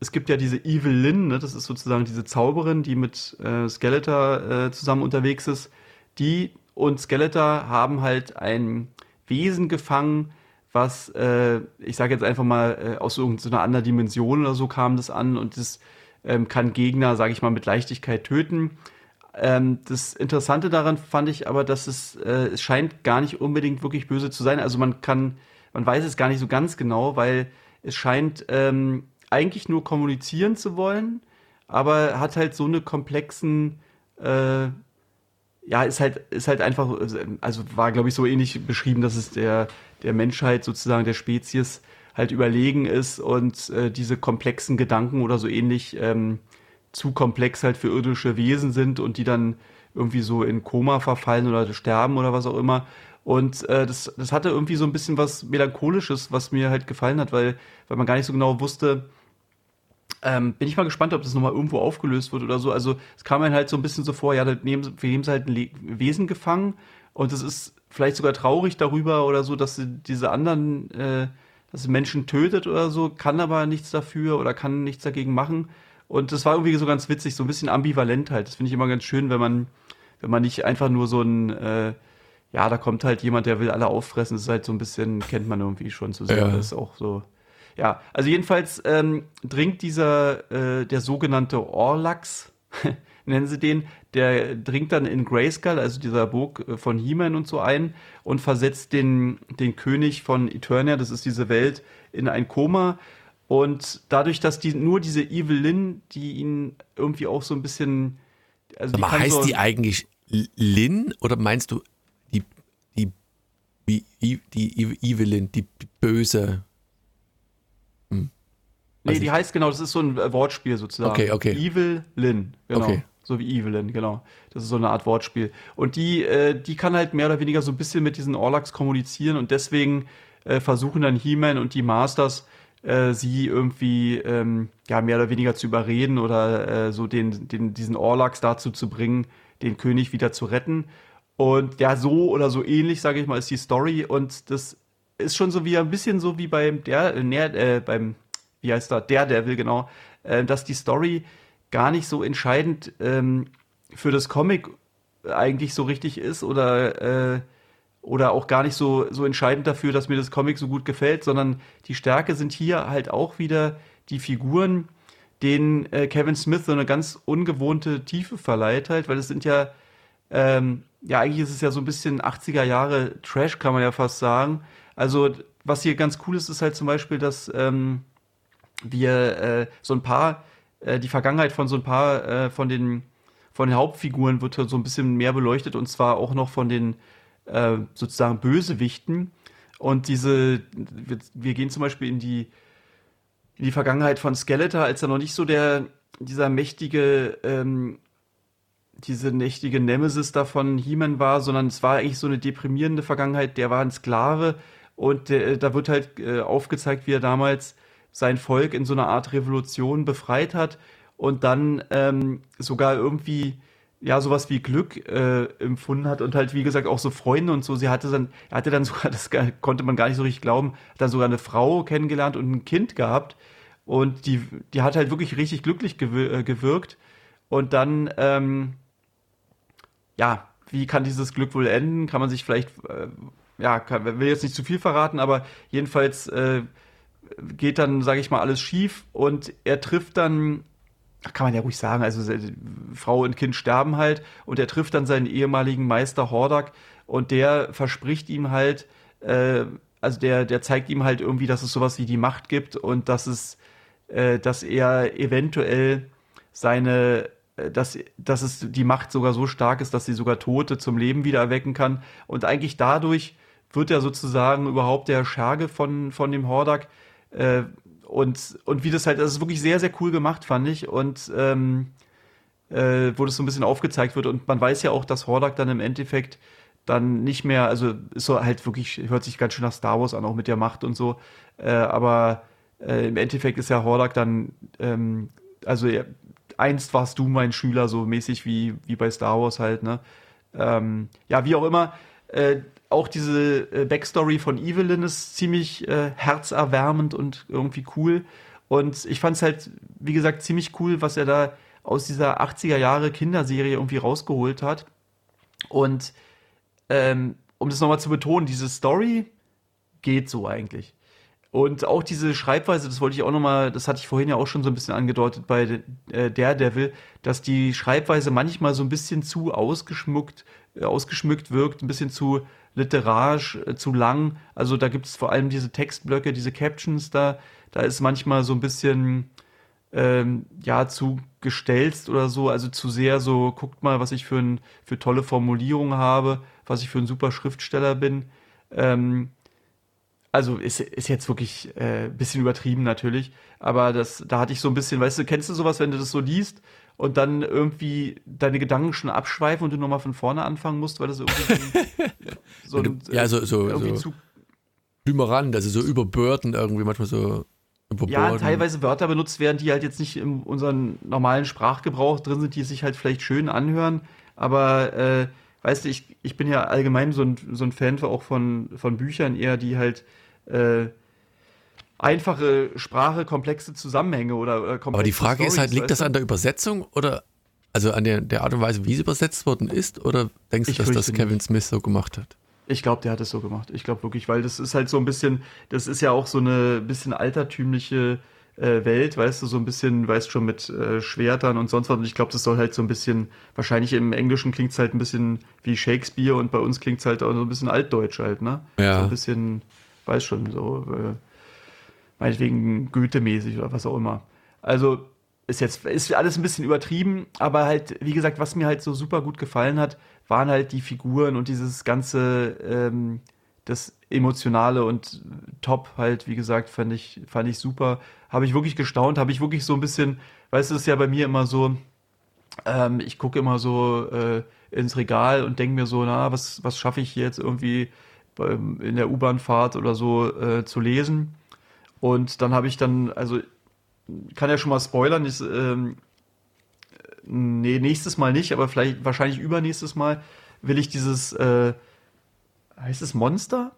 es gibt ja diese Evil Lynn, ne? das ist sozusagen diese Zauberin, die mit äh, Skeletor äh, zusammen unterwegs ist. Die und Skeletor haben halt ein Wesen gefangen, was, äh, ich sage jetzt einfach mal, äh, aus irgendeiner anderen Dimension oder so kam das an und das ähm, kann Gegner, sage ich mal, mit Leichtigkeit töten. Ähm, das Interessante daran fand ich aber, dass es, äh, es scheint gar nicht unbedingt wirklich böse zu sein. Also man kann, man weiß es gar nicht so ganz genau, weil es scheint ähm, eigentlich nur kommunizieren zu wollen, aber hat halt so eine komplexen, äh, ja, ist halt, ist halt einfach, also war, glaube ich, so ähnlich beschrieben, dass es der, der Menschheit sozusagen, der Spezies halt überlegen ist und äh, diese komplexen Gedanken oder so ähnlich ähm, zu komplex halt für irdische Wesen sind und die dann irgendwie so in Koma verfallen oder sterben oder was auch immer. Und äh, das, das hatte irgendwie so ein bisschen was Melancholisches, was mir halt gefallen hat, weil, weil man gar nicht so genau wusste, ähm, bin ich mal gespannt, ob das nochmal irgendwo aufgelöst wird oder so. Also es kam mir halt so ein bisschen so vor, ja, wir nehmen sie halt ein Le Wesen gefangen und es ist vielleicht sogar traurig darüber oder so, dass sie diese anderen, äh, dass sie Menschen tötet oder so, kann aber nichts dafür oder kann nichts dagegen machen. Und das war irgendwie so ganz witzig, so ein bisschen ambivalent halt. Das finde ich immer ganz schön, wenn man, wenn man nicht einfach nur so ein, äh, ja, da kommt halt jemand, der will alle auffressen. Das ist halt so ein bisschen, kennt man irgendwie schon zu sehr. Ja. Das ist auch so. Ja, also jedenfalls ähm, dringt dieser, äh, der sogenannte Orlax, nennen sie den, der dringt dann in Grayskull, also dieser Burg äh, von He-Man und so ein und versetzt den, den König von Eternia, das ist diese Welt, in ein Koma und dadurch, dass die nur diese Evil Lynn, die ihn irgendwie auch so ein bisschen. Also Aber heißt so die eigentlich Lynn oder meinst du die, die, die, die Evelyn, die böse? Hm. Nee, die heißt genau, das ist so ein Wortspiel sozusagen. Okay, okay. Evil Lynn, genau. Okay. So wie Evelyn, genau. Das ist so eine Art Wortspiel. Und die, äh, die kann halt mehr oder weniger so ein bisschen mit diesen Orlax kommunizieren und deswegen äh, versuchen dann He-Man und die Masters äh, sie irgendwie ähm, ja mehr oder weniger zu überreden oder äh, so den, den diesen Orlax dazu zu bringen, den König wieder zu retten. Und ja, so oder so ähnlich, sage ich mal, ist die Story. Und das ist schon so wie ein bisschen so wie beim der äh, äh beim wie heißt da will genau, äh, dass die Story gar nicht so entscheidend ähm, für das Comic eigentlich so richtig ist oder oder auch gar nicht so, so entscheidend dafür, dass mir das Comic so gut gefällt, sondern die Stärke sind hier halt auch wieder die Figuren, denen äh, Kevin Smith so eine ganz ungewohnte Tiefe verleiht halt, weil es sind ja, ähm, ja, eigentlich ist es ja so ein bisschen 80er Jahre Trash, kann man ja fast sagen. Also, was hier ganz cool ist, ist halt zum Beispiel, dass ähm, wir äh, so ein paar, äh, die Vergangenheit von so ein paar äh, von den von den Hauptfiguren wird so ein bisschen mehr beleuchtet und zwar auch noch von den äh, sozusagen Bösewichten. Und diese, wir, wir, gehen zum Beispiel in die, in die Vergangenheit von Skeletor, als er noch nicht so der, dieser mächtige, ähm, diese mächtige Nemesis davon He-Man war, sondern es war eigentlich so eine deprimierende Vergangenheit. Der war ein Sklave und der, da wird halt äh, aufgezeigt, wie er damals sein Volk in so einer Art Revolution befreit hat und dann ähm, sogar irgendwie ja sowas wie Glück äh, empfunden hat und halt wie gesagt auch so Freunde und so. Sie hatte dann, er hatte dann sogar, das konnte man gar nicht so richtig glauben, hat dann sogar eine Frau kennengelernt und ein Kind gehabt und die, die hat halt wirklich richtig glücklich äh, gewirkt und dann, ähm, ja, wie kann dieses Glück wohl enden? Kann man sich vielleicht, äh, ja, kann, will jetzt nicht zu viel verraten, aber jedenfalls äh, geht dann, sage ich mal, alles schief und er trifft dann kann man ja ruhig sagen, also Frau und Kind sterben halt und er trifft dann seinen ehemaligen Meister Hordak und der verspricht ihm halt, äh, also der, der zeigt ihm halt irgendwie, dass es sowas wie die Macht gibt und dass es, äh, dass er eventuell seine, äh, dass, dass es die Macht sogar so stark ist, dass sie sogar Tote zum Leben wieder erwecken kann. Und eigentlich dadurch wird er sozusagen überhaupt der Scherge von, von dem Hordak, äh, und, und wie das halt, das ist wirklich sehr, sehr cool gemacht, fand ich. Und ähm, äh, wo das so ein bisschen aufgezeigt wird. Und man weiß ja auch, dass Hordak dann im Endeffekt dann nicht mehr, also ist so halt wirklich, hört sich ganz schön nach Star Wars an, auch mit der Macht und so. Äh, aber äh, im Endeffekt ist ja Hordak dann, ähm, also ja, einst warst du mein Schüler, so mäßig wie, wie bei Star Wars halt, ne? Ähm, ja, wie auch immer, äh, auch diese äh, Backstory von Evelyn ist ziemlich äh, herzerwärmend und irgendwie cool. Und ich fand es halt, wie gesagt, ziemlich cool, was er da aus dieser 80er Jahre Kinderserie irgendwie rausgeholt hat. Und ähm, um das nochmal zu betonen, diese Story geht so eigentlich. Und auch diese Schreibweise, das wollte ich auch nochmal, das hatte ich vorhin ja auch schon so ein bisschen angedeutet bei äh, Daredevil, dass die Schreibweise manchmal so ein bisschen zu ausgeschmückt, äh, ausgeschmückt wirkt, ein bisschen zu literarisch, äh, zu lang. Also da gibt es vor allem diese Textblöcke, diese Captions da, da ist manchmal so ein bisschen ähm, ja zu gestelzt oder so, also zu sehr so, guckt mal, was ich für, ein, für tolle Formulierungen habe, was ich für ein super Schriftsteller bin. Ähm, also ist, ist jetzt wirklich äh, ein bisschen übertrieben natürlich, aber das, da hatte ich so ein bisschen, weißt du, kennst du sowas, wenn du das so liest und dann irgendwie deine Gedanken schon abschweifen und du nochmal von vorne anfangen musst, weil das irgendwie so, ein, ja, so, so, irgendwie so zu Blümerand, also so überbörden irgendwie manchmal so überborden. Ja, teilweise Wörter benutzt werden, die halt jetzt nicht in unserem normalen Sprachgebrauch drin sind, die sich halt vielleicht schön anhören, aber äh, weißt du, ich, ich bin ja allgemein so ein, so ein Fan auch von, von Büchern eher, die halt äh, einfache Sprache, komplexe Zusammenhänge oder, oder komplexe Aber die Frage Storys, ist halt, liegt das an der Übersetzung oder also an der, der Art und Weise, wie es übersetzt worden ist? Oder denkst du, dass das Kevin nicht. Smith so gemacht hat? Ich glaube, der hat es so gemacht. Ich glaube wirklich, weil das ist halt so ein bisschen, das ist ja auch so eine bisschen altertümliche äh, Welt, weißt du, so ein bisschen, weißt schon, mit äh, Schwertern und sonst was. Und ich glaube, das soll halt so ein bisschen, wahrscheinlich im Englischen klingt es halt ein bisschen wie Shakespeare und bei uns klingt es halt auch so ein bisschen altdeutsch halt, ne? Ja. So ein bisschen, weiß schon, so, äh, meinetwegen Goethe-mäßig oder was auch immer. Also, ist jetzt, ist alles ein bisschen übertrieben, aber halt, wie gesagt, was mir halt so super gut gefallen hat, waren halt die Figuren und dieses ganze, ähm, das Emotionale und top halt, wie gesagt, fand ich, fand ich super. Habe ich wirklich gestaunt, habe ich wirklich so ein bisschen, weißt du, es ist ja bei mir immer so, ähm, ich gucke immer so äh, ins Regal und denke mir so, na, was, was schaffe ich jetzt irgendwie beim, in der U-Bahn-Fahrt oder so äh, zu lesen? Und dann habe ich dann, also kann ja schon mal spoilern, ist, ähm, nee, nächstes Mal nicht, aber vielleicht wahrscheinlich übernächstes Mal will ich dieses, äh, heißt es Monster?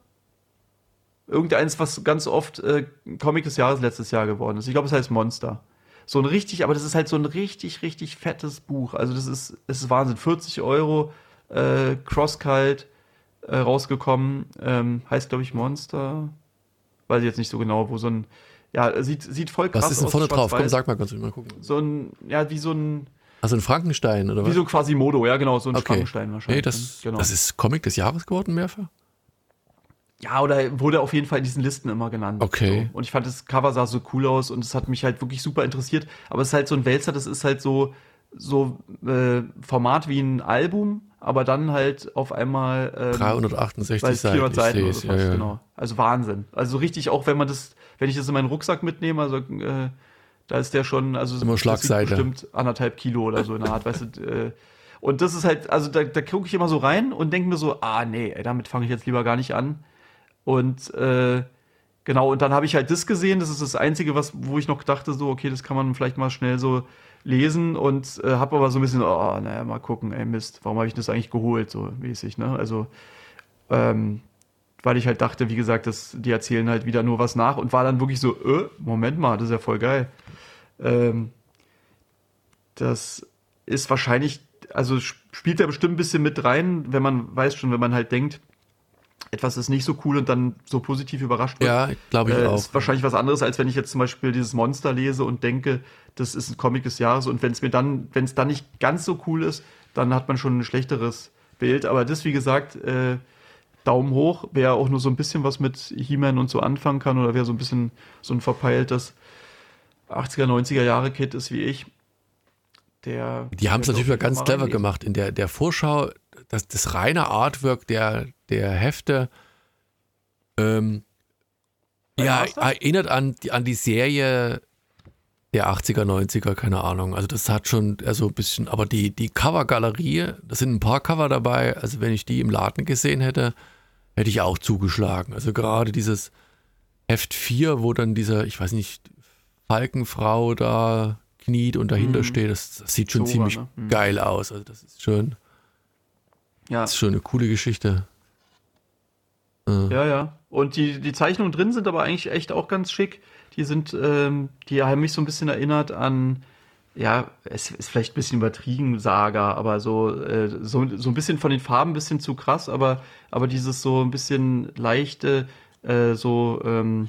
Irgendeins, was ganz oft äh, Comic des Jahres letztes Jahr geworden ist. Ich glaube, es heißt Monster. So ein richtig, aber das ist halt so ein richtig, richtig fettes Buch. Also das ist, es ist Wahnsinn. 40 Euro, äh, Crosskite äh, rausgekommen. Ähm, heißt, glaube ich, Monster. Weiß ich jetzt nicht so genau, wo so ein, ja, sieht, sieht voll krass aus. Was ist denn vorne drauf? Komm, sag mal, kannst du mal gucken. So ein, ja, wie so ein, also ein Frankenstein, oder was? Wie so quasi Modo, ja, genau, so ein okay. Frankenstein wahrscheinlich. Nee, das, genau. das ist Comic des Jahres geworden, mehrfach? Ja, oder wurde auf jeden Fall in diesen Listen immer genannt. Okay. So. Und ich fand das Cover sah so cool aus und es hat mich halt wirklich super interessiert. Aber es ist halt so ein Wälzer, das ist halt so, so äh, Format wie ein Album, aber dann halt auf einmal ähm, 368 Seiten, 400 Seiten oder sowas, ja, ja. genau. Also Wahnsinn. Also richtig, auch wenn man das, wenn ich das in meinen Rucksack mitnehme, also äh, da ist der schon, also immer Schlagseite. bestimmt anderthalb Kilo oder so in der Art, weißt du. Äh, und das ist halt, also da, da gucke ich immer so rein und denke mir so, ah nee, ey, damit fange ich jetzt lieber gar nicht an. Und äh, genau, und dann habe ich halt das gesehen, das ist das Einzige, was, wo ich noch dachte, so, okay, das kann man vielleicht mal schnell so lesen und äh, habe aber so ein bisschen, oh, naja, mal gucken, ey, Mist, warum habe ich das eigentlich geholt, so mäßig, ne? Also, ähm, weil ich halt dachte, wie gesagt, dass die erzählen halt wieder nur was nach und war dann wirklich so, äh, Moment mal, das ist ja voll geil. Ähm, das ist wahrscheinlich, also spielt da bestimmt ein bisschen mit rein, wenn man weiß schon, wenn man halt denkt, etwas ist nicht so cool und dann so positiv überrascht wird. Ja, glaube ich äh, auch. Ist wahrscheinlich was anderes, als wenn ich jetzt zum Beispiel dieses Monster lese und denke, das ist ein Comic des Jahres und wenn es mir dann, wenn es dann nicht ganz so cool ist, dann hat man schon ein schlechteres Bild. Aber das, wie gesagt, äh, Daumen hoch, wer auch nur so ein bisschen was mit He-Man und so anfangen kann oder wer so ein bisschen so ein verpeiltes 80er, 90er Jahre Kid ist wie ich, der. Die haben es natürlich ganz clever gemacht. In der, der Vorschau, das, das reine Artwork der, der Hefte, ähm, ja, erinnert an die, an die Serie der 80er, 90er, keine Ahnung. Also das hat schon also ein bisschen, aber die, die Covergalerie, da sind ein paar Cover dabei. Also wenn ich die im Laden gesehen hätte, hätte ich auch zugeschlagen. Also gerade dieses Heft 4, wo dann dieser, ich weiß nicht, Falkenfrau da kniet und dahinter mhm. steht. Das, das, sieht schon Zora, ziemlich ne? mhm. geil aus. Also das ist schon, ja. das ist schon eine coole Geschichte. Äh. Ja, ja. Und die, die Zeichnungen drin sind aber eigentlich echt auch ganz schick. Die sind, ähm, die haben mich so ein bisschen erinnert an, ja, es ist vielleicht ein bisschen übertrieben, Saga, aber so, äh, so, so ein bisschen von den Farben ein bisschen zu krass, aber, aber dieses so ein bisschen leichte, äh, so, ähm,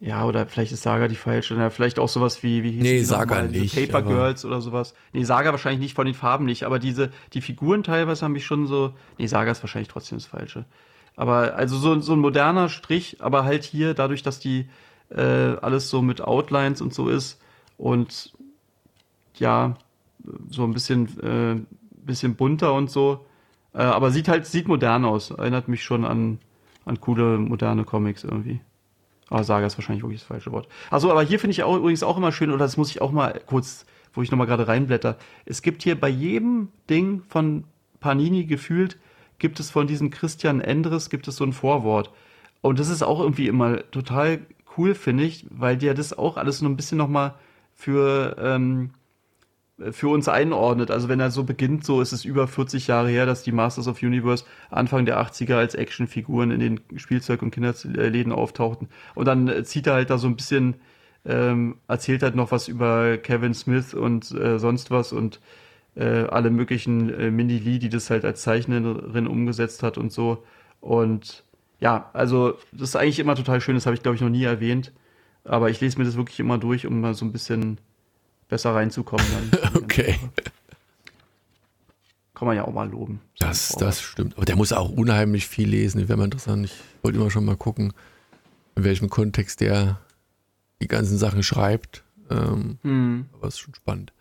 ja, oder vielleicht ist Saga die falsche. Ja, vielleicht auch sowas wie, wie hieß Nee, Saga nicht. Paper Girls oder sowas. Nee, Saga wahrscheinlich nicht von den Farben nicht, aber diese, die Figuren teilweise haben mich schon so. Nee, Saga ist wahrscheinlich trotzdem das Falsche. Aber also so, so ein moderner Strich, aber halt hier, dadurch, dass die äh, alles so mit Outlines und so ist und ja, so ein bisschen, äh, bisschen bunter und so. Äh, aber sieht halt, sieht modern aus. Erinnert mich schon an, an coole moderne Comics irgendwie. Aber Saga ist wahrscheinlich wirklich das falsche Wort. Also, aber hier finde ich auch übrigens auch immer schön, oder das muss ich auch mal kurz, wo ich nochmal gerade reinblätter. Es gibt hier bei jedem Ding von Panini gefühlt, gibt es von diesem Christian Endres, gibt es so ein Vorwort. Und das ist auch irgendwie immer total cool, finde ich, weil der das auch alles nur ein bisschen nochmal für, ähm, für uns einordnet. Also wenn er so beginnt, so ist es über 40 Jahre her, dass die Masters of Universe Anfang der 80er als Actionfiguren in den Spielzeug- und Kinderläden auftauchten. Und dann zieht er halt da so ein bisschen, ähm, erzählt halt noch was über Kevin Smith und äh, sonst was und äh, alle möglichen äh, Mindy Lee, die das halt als Zeichnerin umgesetzt hat und so. Und ja, also das ist eigentlich immer total schön, das habe ich glaube ich noch nie erwähnt. Aber ich lese mir das wirklich immer durch, um mal so ein bisschen besser reinzukommen. okay. Kann man ja auch mal loben. Das, das stimmt. Aber der muss auch unheimlich viel lesen. Wäre mal interessant. Ich wollte immer schon mal gucken, in welchem Kontext der die ganzen Sachen schreibt. Ähm, hm. Aber es ist schon spannend.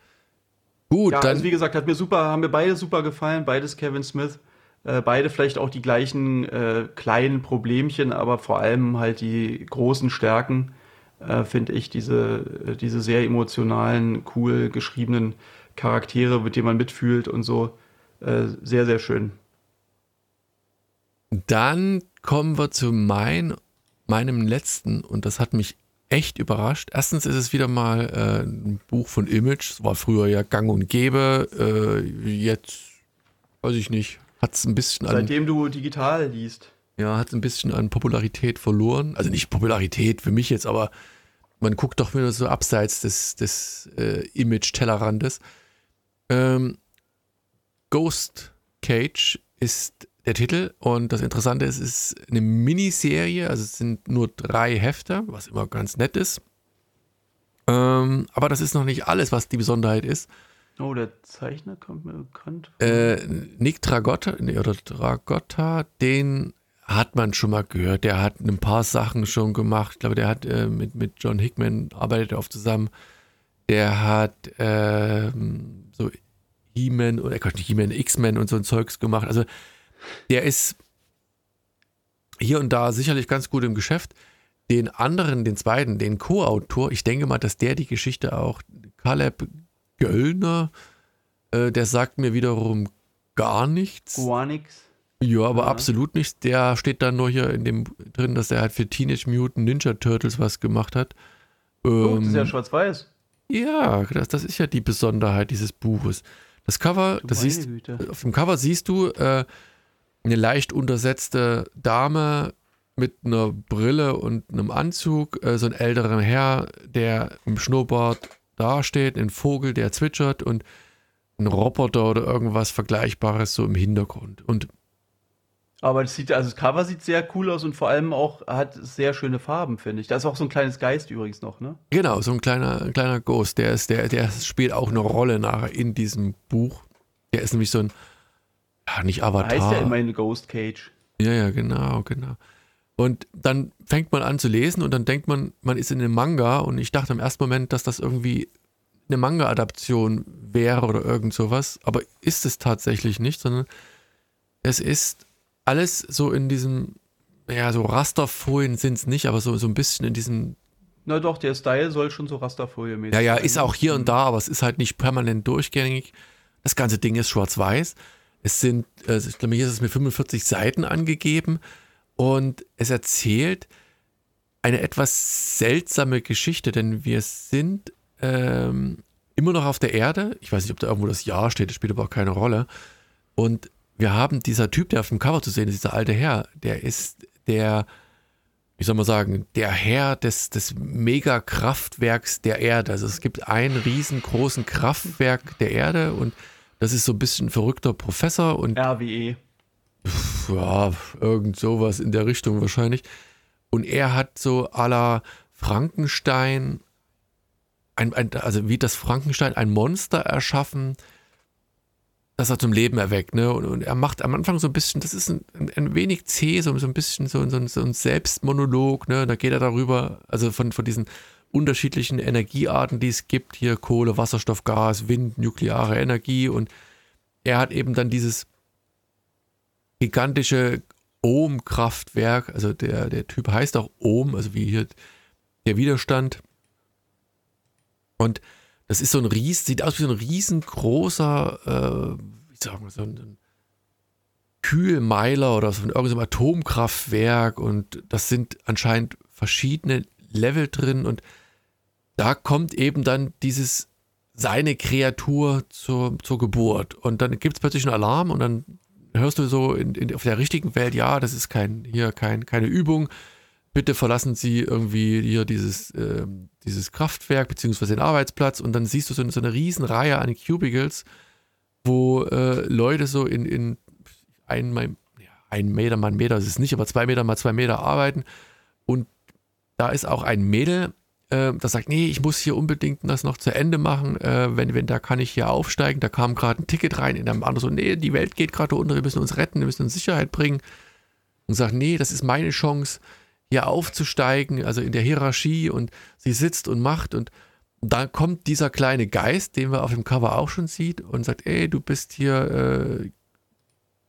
Gut, ja, dann. Also wie gesagt, hat mir super, haben mir beide super gefallen. Beides Kevin Smith. Äh, beide vielleicht auch die gleichen äh, kleinen Problemchen, aber vor allem halt die großen Stärken äh, finde ich, diese, äh, diese sehr emotionalen, cool geschriebenen Charaktere, mit denen man mitfühlt und so, äh, sehr, sehr schön. Dann kommen wir zu meinen meinem letzten und das hat mich echt überrascht. Erstens ist es wieder mal äh, ein Buch von Image. Es war früher ja gang und gäbe. Äh, jetzt, weiß ich nicht, hat es ein bisschen. Seitdem du digital liest. Ja, hat ein bisschen an Popularität verloren. Also nicht Popularität für mich jetzt, aber man guckt doch wieder so abseits des, des äh, Image-Tellerrandes. Ähm, Ghost Cage ist der Titel und das Interessante ist, es ist eine Miniserie, also es sind nur drei Hefte, was immer ganz nett ist. Ähm, aber das ist noch nicht alles, was die Besonderheit ist. Oh, der Zeichner kommt mir bekannt. Äh, Nick Tragotta, nee, oder Tragotta, den hat man schon mal gehört. Der hat ein paar Sachen schon gemacht. Ich glaube, der hat äh, mit, mit John Hickman arbeitet oft zusammen. Der hat äh, so He-Man oder Gott, He-Man, X-Men und so ein Zeugs gemacht. Also der ist hier und da sicherlich ganz gut im Geschäft. Den anderen, den zweiten, den Co-Autor, ich denke mal, dass der die Geschichte auch, Caleb Göllner, äh, der sagt mir wiederum gar nichts. Gar nichts. Ja, aber ja. absolut nichts. Der steht dann nur hier in dem drin, dass er halt für Teenage Mutant Ninja Turtles was gemacht hat. Ähm, oh, das ist ja ähm, schwarz-weiß. Ja, das, das, ist ja die Besonderheit dieses Buches. Das Cover, das siehst, auf dem Cover siehst du äh, eine leicht untersetzte Dame mit einer Brille und einem Anzug, äh, so ein älterer Herr, der im Schnurrbart dasteht, ein Vogel, der zwitschert und ein Roboter oder irgendwas Vergleichbares so im Hintergrund. Und aber das sieht, also das Cover sieht sehr cool aus und vor allem auch hat sehr schöne Farben, finde ich. Da ist auch so ein kleines Geist übrigens noch, ne? Genau, so ein kleiner, ein kleiner Ghost. Der ist, der, der spielt auch eine Rolle nachher in diesem Buch. Der ist nämlich so ein, ja, nicht Avatar. Heißt ja immerhin Ghost Cage. Ja, ja, genau, genau. Und dann fängt man an zu lesen und dann denkt man, man ist in einem Manga und ich dachte im ersten Moment, dass das irgendwie eine Manga-Adaption wäre oder irgend sowas, aber ist es tatsächlich nicht, sondern es ist alles so in diesem, ja, so Rasterfolien sind es nicht, aber so, so ein bisschen in diesem. Na doch, der Style soll schon so Rasterfolie-mäßig Ja, ja, sein. ist auch hier und da, aber es ist halt nicht permanent durchgängig. Das ganze Ding ist schwarz-weiß. Es sind, also ich glaube, hier ist es mit 45 Seiten angegeben und es erzählt eine etwas seltsame Geschichte, denn wir sind ähm, immer noch auf der Erde. Ich weiß nicht, ob da irgendwo das Jahr steht, das spielt aber auch keine Rolle. Und wir haben dieser Typ, der auf dem Cover zu sehen ist, dieser alte Herr, der ist der, wie soll man sagen, der Herr des, des Megakraftwerks der Erde. Also es gibt ein riesengroßen Kraftwerk der Erde und das ist so ein bisschen ein verrückter Professor und. RWE. Ja, irgend sowas in der Richtung wahrscheinlich. Und er hat so à la Frankenstein, ein, ein, also wie das Frankenstein ein Monster erschaffen, das er zum Leben erweckt. Ne? Und, und, er macht am Anfang so ein bisschen, das ist ein, ein wenig zäh, so, so ein bisschen so, so, so ein Selbstmonolog. Ne? Da geht er darüber, also von, von diesen unterschiedlichen Energiearten, die es gibt, hier Kohle, Wasserstoff, Gas, Wind, nukleare Energie. Und er hat eben dann dieses gigantische Ohm-Kraftwerk, also der, der Typ heißt auch Ohm, also wie hier der Widerstand. Und das ist so ein Ries, sieht aus wie so ein riesengroßer, äh, wie sagen wir so ein Kühlmeiler oder so von irgendeinem Atomkraftwerk und das sind anscheinend verschiedene Level drin und da kommt eben dann dieses seine Kreatur zur, zur Geburt. Und dann gibt es plötzlich einen Alarm und dann hörst du so in, in, auf der richtigen Welt, ja, das ist kein, hier kein, keine Übung, bitte verlassen Sie irgendwie hier dieses, äh, dieses Kraftwerk beziehungsweise den Arbeitsplatz und dann siehst du so, so eine riesen Reihe an Cubicles, wo äh, Leute so in, in ein, ein Meter mal ein Meter, das ist nicht, aber zwei Meter mal zwei Meter arbeiten und da ist auch ein Mädel, äh, das sagt, nee, ich muss hier unbedingt das noch zu Ende machen, äh, wenn, wenn, da kann ich hier aufsteigen, da kam gerade ein Ticket rein, in einem anderen so, nee, die Welt geht gerade unter, wir müssen uns retten, wir müssen uns Sicherheit bringen und sagt, nee, das ist meine Chance, hier aufzusteigen, also in der Hierarchie und sie sitzt und macht und da kommt dieser kleine Geist, den wir auf dem Cover auch schon sieht und sagt, ey, du bist hier äh,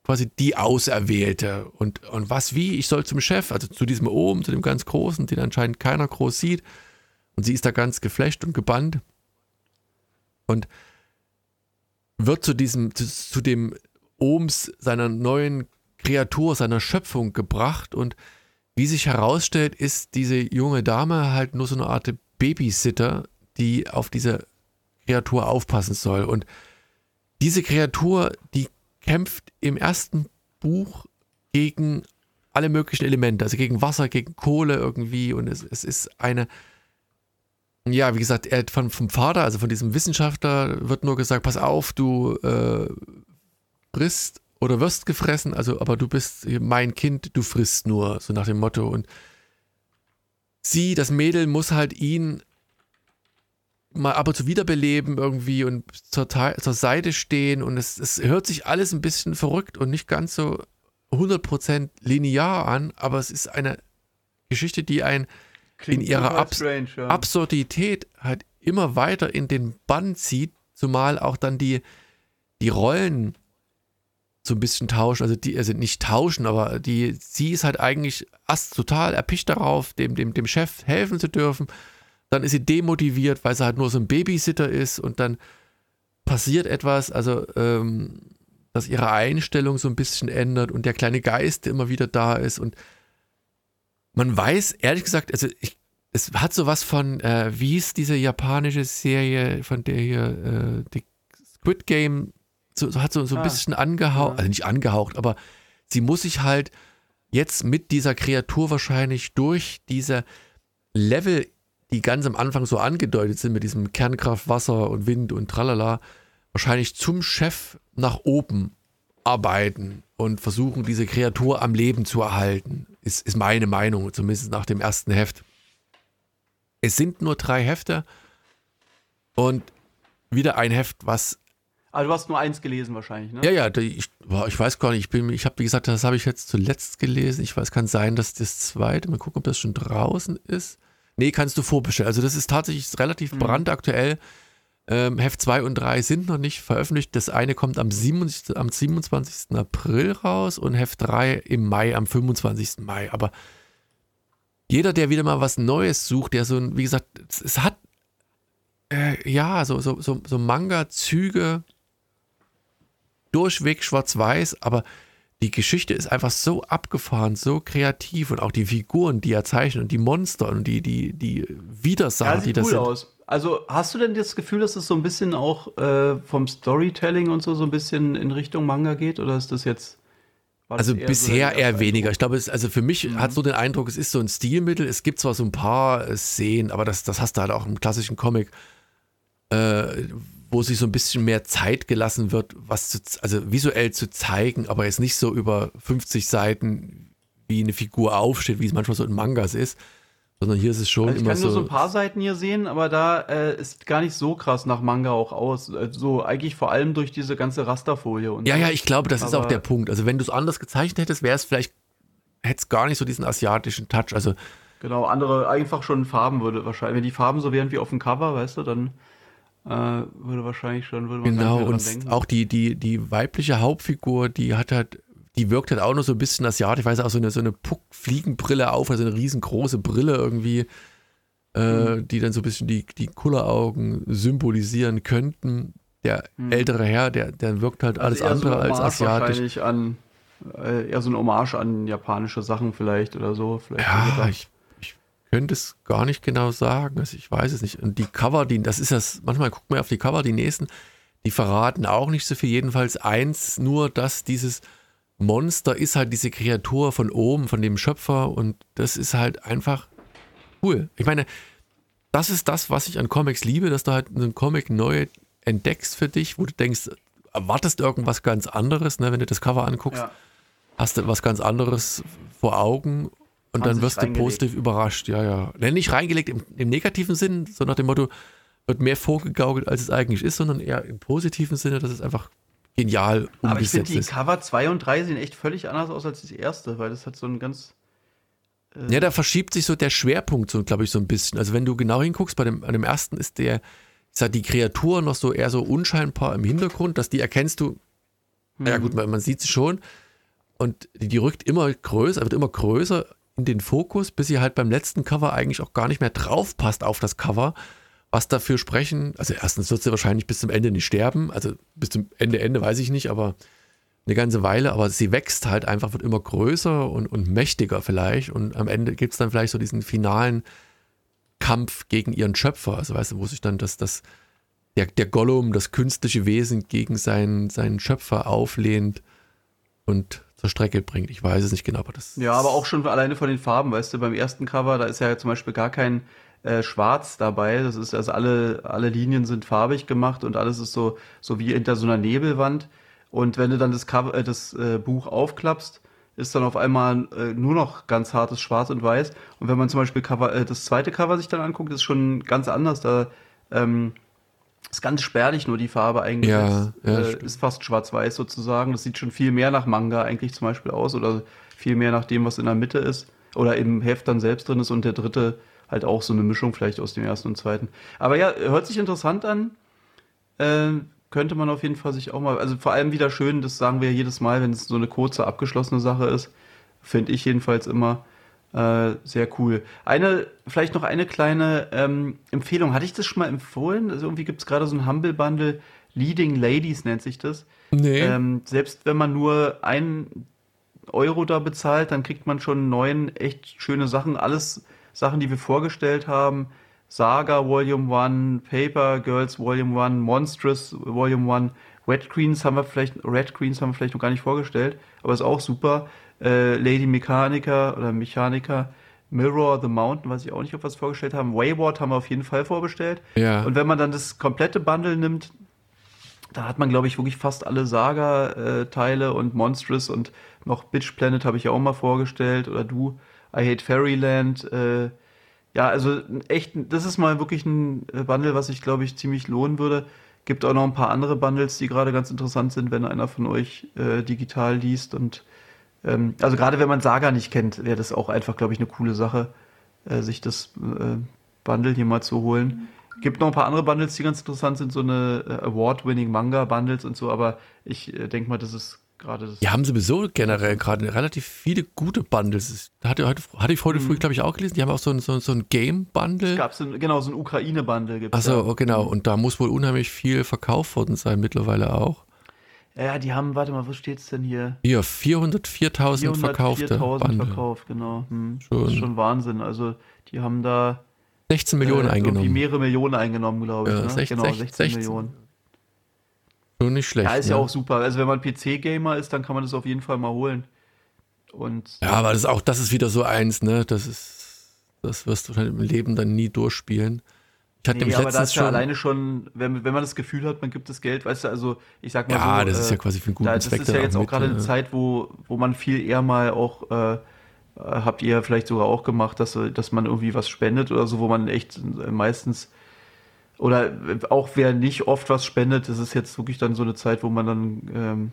quasi die Auserwählte und, und was wie, ich soll zum Chef, also zu diesem oben, zu dem ganz Großen, den anscheinend keiner groß sieht und sie ist da ganz geflasht und gebannt und wird zu diesem, zu, zu dem Ohms seiner neuen Kreatur, seiner Schöpfung gebracht und wie sich herausstellt, ist diese junge Dame halt nur so eine Art Babysitter, die auf diese Kreatur aufpassen soll. Und diese Kreatur, die kämpft im ersten Buch gegen alle möglichen Elemente, also gegen Wasser, gegen Kohle irgendwie. Und es, es ist eine, ja, wie gesagt, er von, vom Vater, also von diesem Wissenschaftler, wird nur gesagt, pass auf, du äh, frisst oder wirst gefressen, also aber du bist mein Kind, du frisst nur, so nach dem Motto. Und sie, das Mädel, muss halt ihn mal ab und zu wiederbeleben irgendwie und zur, zur Seite stehen und es, es hört sich alles ein bisschen verrückt und nicht ganz so 100% linear an, aber es ist eine Geschichte, die ein Klingt in ihrer Abs strange, ja. Absurdität halt immer weiter in den Bann zieht, zumal auch dann die, die Rollen so ein bisschen tauschen, also die, also nicht tauschen, aber die, sie ist halt eigentlich erst total erpicht darauf, dem, dem, dem Chef helfen zu dürfen. Dann ist sie demotiviert, weil sie halt nur so ein Babysitter ist und dann passiert etwas, also ähm, dass ihre Einstellung so ein bisschen ändert und der kleine Geist immer wieder da ist und man weiß, ehrlich gesagt, also ich, es hat sowas von, äh, wie ist diese japanische Serie, von der hier äh, die Squid Game so, hat so, so ein ah, bisschen angehaucht, also nicht angehaucht, aber sie muss sich halt jetzt mit dieser Kreatur wahrscheinlich durch diese Level, die ganz am Anfang so angedeutet sind, mit diesem Kernkraft, Wasser und Wind und tralala, wahrscheinlich zum Chef nach oben arbeiten und versuchen, diese Kreatur am Leben zu erhalten. Ist, ist meine Meinung, zumindest nach dem ersten Heft. Es sind nur drei Hefte und wieder ein Heft, was aber du hast nur eins gelesen wahrscheinlich, ne? Ja, ja, ich, ich weiß gar nicht. Ich, bin, ich habe, wie gesagt, das habe ich jetzt zuletzt gelesen. Ich weiß, kann sein, dass das zweite, mal gucken, ob das schon draußen ist. Nee, kannst du vorbestellen. Also das ist tatsächlich relativ mhm. brandaktuell. Ähm, Heft 2 und 3 sind noch nicht veröffentlicht. Das eine kommt am, 27, am 27. April raus und Heft 3 im Mai, am 25. Mai. Aber jeder, der wieder mal was Neues sucht, der so ein, wie gesagt, es, es hat äh, ja so, so, so, so Manga-Züge durchweg schwarz-weiß, aber die Geschichte ist einfach so abgefahren, so kreativ und auch die Figuren, die er zeichnet und die Monster und die, die, die Widersacher, ja, die das cool sind. Aus. Also hast du denn das Gefühl, dass es so ein bisschen auch äh, vom Storytelling und so so ein bisschen in Richtung Manga geht oder ist das jetzt also eher bisher so eher weniger. Ich glaube, es, also für mich mhm. hat so den Eindruck, es ist so ein Stilmittel. Es gibt zwar so ein paar Szenen, aber das, das hast du halt auch im klassischen Comic, äh, wo sich so ein bisschen mehr Zeit gelassen wird, was zu, also visuell zu zeigen, aber jetzt nicht so über 50 Seiten, wie eine Figur aufsteht, wie es manchmal so in Mangas ist, sondern hier ist es schon also immer so. Ich kann nur so ein paar Seiten hier sehen, aber da äh, ist gar nicht so krass nach Manga auch aus. So also eigentlich vor allem durch diese ganze Rasterfolie und Ja, so. ja, ich glaube, das aber ist auch der Punkt. Also wenn du es anders gezeichnet hättest, wäre es vielleicht, hätte es gar nicht so diesen asiatischen Touch. Also Genau, andere einfach schon Farben würde wahrscheinlich, wenn die Farben so wären wie auf dem Cover, weißt du, dann äh, würde wahrscheinlich schon, würde man Genau, und denken. auch die, die, die weibliche Hauptfigur, die hat halt, die wirkt halt auch noch so ein bisschen asiatisch, ich weiß auch so eine, so eine Puck-Fliegenbrille auf, also eine riesengroße Brille irgendwie, äh, mhm. die dann so ein bisschen die, die Kulleraugen symbolisieren könnten. Der mhm. ältere Herr, der, der wirkt halt also alles andere so als asiatisch. Wahrscheinlich an, äh, eher so ein Hommage an japanische Sachen vielleicht oder so. Vielleicht ja, ich könnte es gar nicht genau sagen. Also ich weiß es nicht. Und die Cover, die, das ist das, manchmal guckt man auf die Cover, die nächsten, die verraten auch nicht so viel. Jedenfalls eins, nur dass dieses Monster ist halt diese Kreatur von oben, von dem Schöpfer und das ist halt einfach cool. Ich meine, das ist das, was ich an Comics liebe, dass du halt einen Comic neu entdeckst für dich, wo du denkst, erwartest irgendwas ganz anderes, ne? wenn du das Cover anguckst, ja. hast du was ganz anderes vor Augen und dann wirst du positiv überrascht, ja, ja. Nenn nicht reingelegt im, im, negativen Sinn, so nach dem Motto, wird mehr vorgegaukelt, als es eigentlich ist, sondern eher im positiven Sinne, dass es einfach genial umgesetzt ist. Aber ich finde, die Cover 2 und 3 sehen echt völlig anders aus als das erste, weil das hat so ein ganz. Äh ja, da verschiebt sich so der Schwerpunkt, so, glaube ich, so ein bisschen. Also, wenn du genau hinguckst, bei dem, an dem ersten ist der, ich sag, die Kreatur noch so eher so unscheinbar im Hintergrund, dass die erkennst du. Hm. Ja, gut, man, man sieht sie schon. Und die, die rückt immer größer, wird immer größer den Fokus, bis sie halt beim letzten Cover eigentlich auch gar nicht mehr drauf passt auf das Cover. Was dafür sprechen, also erstens wird sie wahrscheinlich bis zum Ende nicht sterben, also bis zum Ende, Ende weiß ich nicht, aber eine ganze Weile, aber sie wächst halt einfach, wird immer größer und, und mächtiger vielleicht. Und am Ende gibt es dann vielleicht so diesen finalen Kampf gegen ihren Schöpfer. Also weißt du, wo sich dann das, das, der, der Gollum, das künstliche Wesen gegen seinen, seinen Schöpfer auflehnt und zur Strecke bringt. Ich weiß es nicht genau, aber das. Ja, aber auch schon alleine von den Farben, weißt du, beim ersten Cover, da ist ja zum Beispiel gar kein äh, Schwarz dabei. Das ist also alle, alle Linien sind farbig gemacht und alles ist so, so wie hinter so einer Nebelwand. Und wenn du dann das, Cover, äh, das äh, Buch aufklappst, ist dann auf einmal äh, nur noch ganz hartes Schwarz und Weiß. Und wenn man zum Beispiel Cover, äh, das zweite Cover sich dann anguckt, ist schon ganz anders. Da ähm, ist ganz spärlich nur die Farbe eingesetzt. Ja, ja, äh, ist fast schwarz-weiß sozusagen. Das sieht schon viel mehr nach Manga eigentlich zum Beispiel aus oder viel mehr nach dem, was in der Mitte ist oder im Heft dann selbst drin ist und der dritte halt auch so eine Mischung vielleicht aus dem ersten und zweiten. Aber ja, hört sich interessant an. Äh, könnte man auf jeden Fall sich auch mal, also vor allem wieder schön, das sagen wir jedes Mal, wenn es so eine kurze, abgeschlossene Sache ist, finde ich jedenfalls immer äh, sehr cool. Eine, vielleicht noch eine kleine ähm, Empfehlung. Hatte ich das schon mal empfohlen? Also irgendwie gibt es gerade so ein Humble Bundle, Leading Ladies nennt sich das. Nee. Ähm, selbst wenn man nur ein Euro da bezahlt, dann kriegt man schon neun echt schöne Sachen. Alles Sachen, die wir vorgestellt haben. Saga Volume 1, Paper Girls Volume 1, Monstrous Volume 1, Red Queens haben wir vielleicht, Red Queens haben wir vielleicht noch gar nicht vorgestellt, aber ist auch super. Äh, Lady Mechanica oder Mechanica, Mirror the Mountain, weiß ich auch nicht, ob wir es vorgestellt haben. Wayward haben wir auf jeden Fall vorbestellt. Ja. Und wenn man dann das komplette Bundle nimmt, da hat man, glaube ich, wirklich fast alle Saga-Teile und Monstrous und noch Bitch Planet habe ich ja auch mal vorgestellt oder du. I Hate Fairyland, äh, ja, also echt, das ist mal wirklich ein äh, Bundle, was sich, glaube ich, ziemlich lohnen würde. Gibt auch noch ein paar andere Bundles, die gerade ganz interessant sind, wenn einer von euch äh, digital liest. Und ähm, also gerade wenn man Saga nicht kennt, wäre das auch einfach, glaube ich, eine coole Sache, äh, sich das äh, Bundle hier mal zu holen. Gibt noch ein paar andere Bundles, die ganz interessant sind, so eine äh, Award-winning Manga-Bundles und so, aber ich äh, denke mal, das ist gerade das. Die haben sowieso generell gerade relativ viele gute Bundles. Hatte, heute, hatte ich heute mhm. früh, glaube ich, auch gelesen. Die haben auch so ein, so, so ein Game-Bundle. Es gab so ein, genau, so ein Ukraine-Bundle. Achso, ja. Genau. Und da muss wohl unheimlich viel verkauft worden sein, mittlerweile auch. Ja, die haben, warte mal, wo steht es denn hier? Hier, 404.000 verkaufte 404.000 verkauft, genau. Hm. Schon. Das ist schon Wahnsinn. Also, die haben da 16 Millionen äh, eingenommen. mehrere Millionen eingenommen, glaube ich. Ja, ne? 16, genau, 16, 16 Millionen. Schon nicht schlecht. Ja, ist ne? ja auch super. Also wenn man PC-Gamer ist, dann kann man das auf jeden Fall mal holen. Und ja, aber das ist auch, das ist wieder so eins, ne? Das ist, das wirst du halt im Leben dann nie durchspielen. Ich hatte nee, aber das ist ja alleine schon, wenn, wenn man das Gefühl hat, man gibt das Geld, weißt du, also ich sag mal ja, so. das ist ja äh, quasi für einen guten da, Das Zweck ist ja jetzt auch gerade eine Zeit, wo, wo man viel eher mal auch, äh, habt ihr vielleicht sogar auch gemacht, dass, dass man irgendwie was spendet oder so, wo man echt meistens oder auch wer nicht oft was spendet, das ist jetzt wirklich dann so eine Zeit, wo man dann, ähm,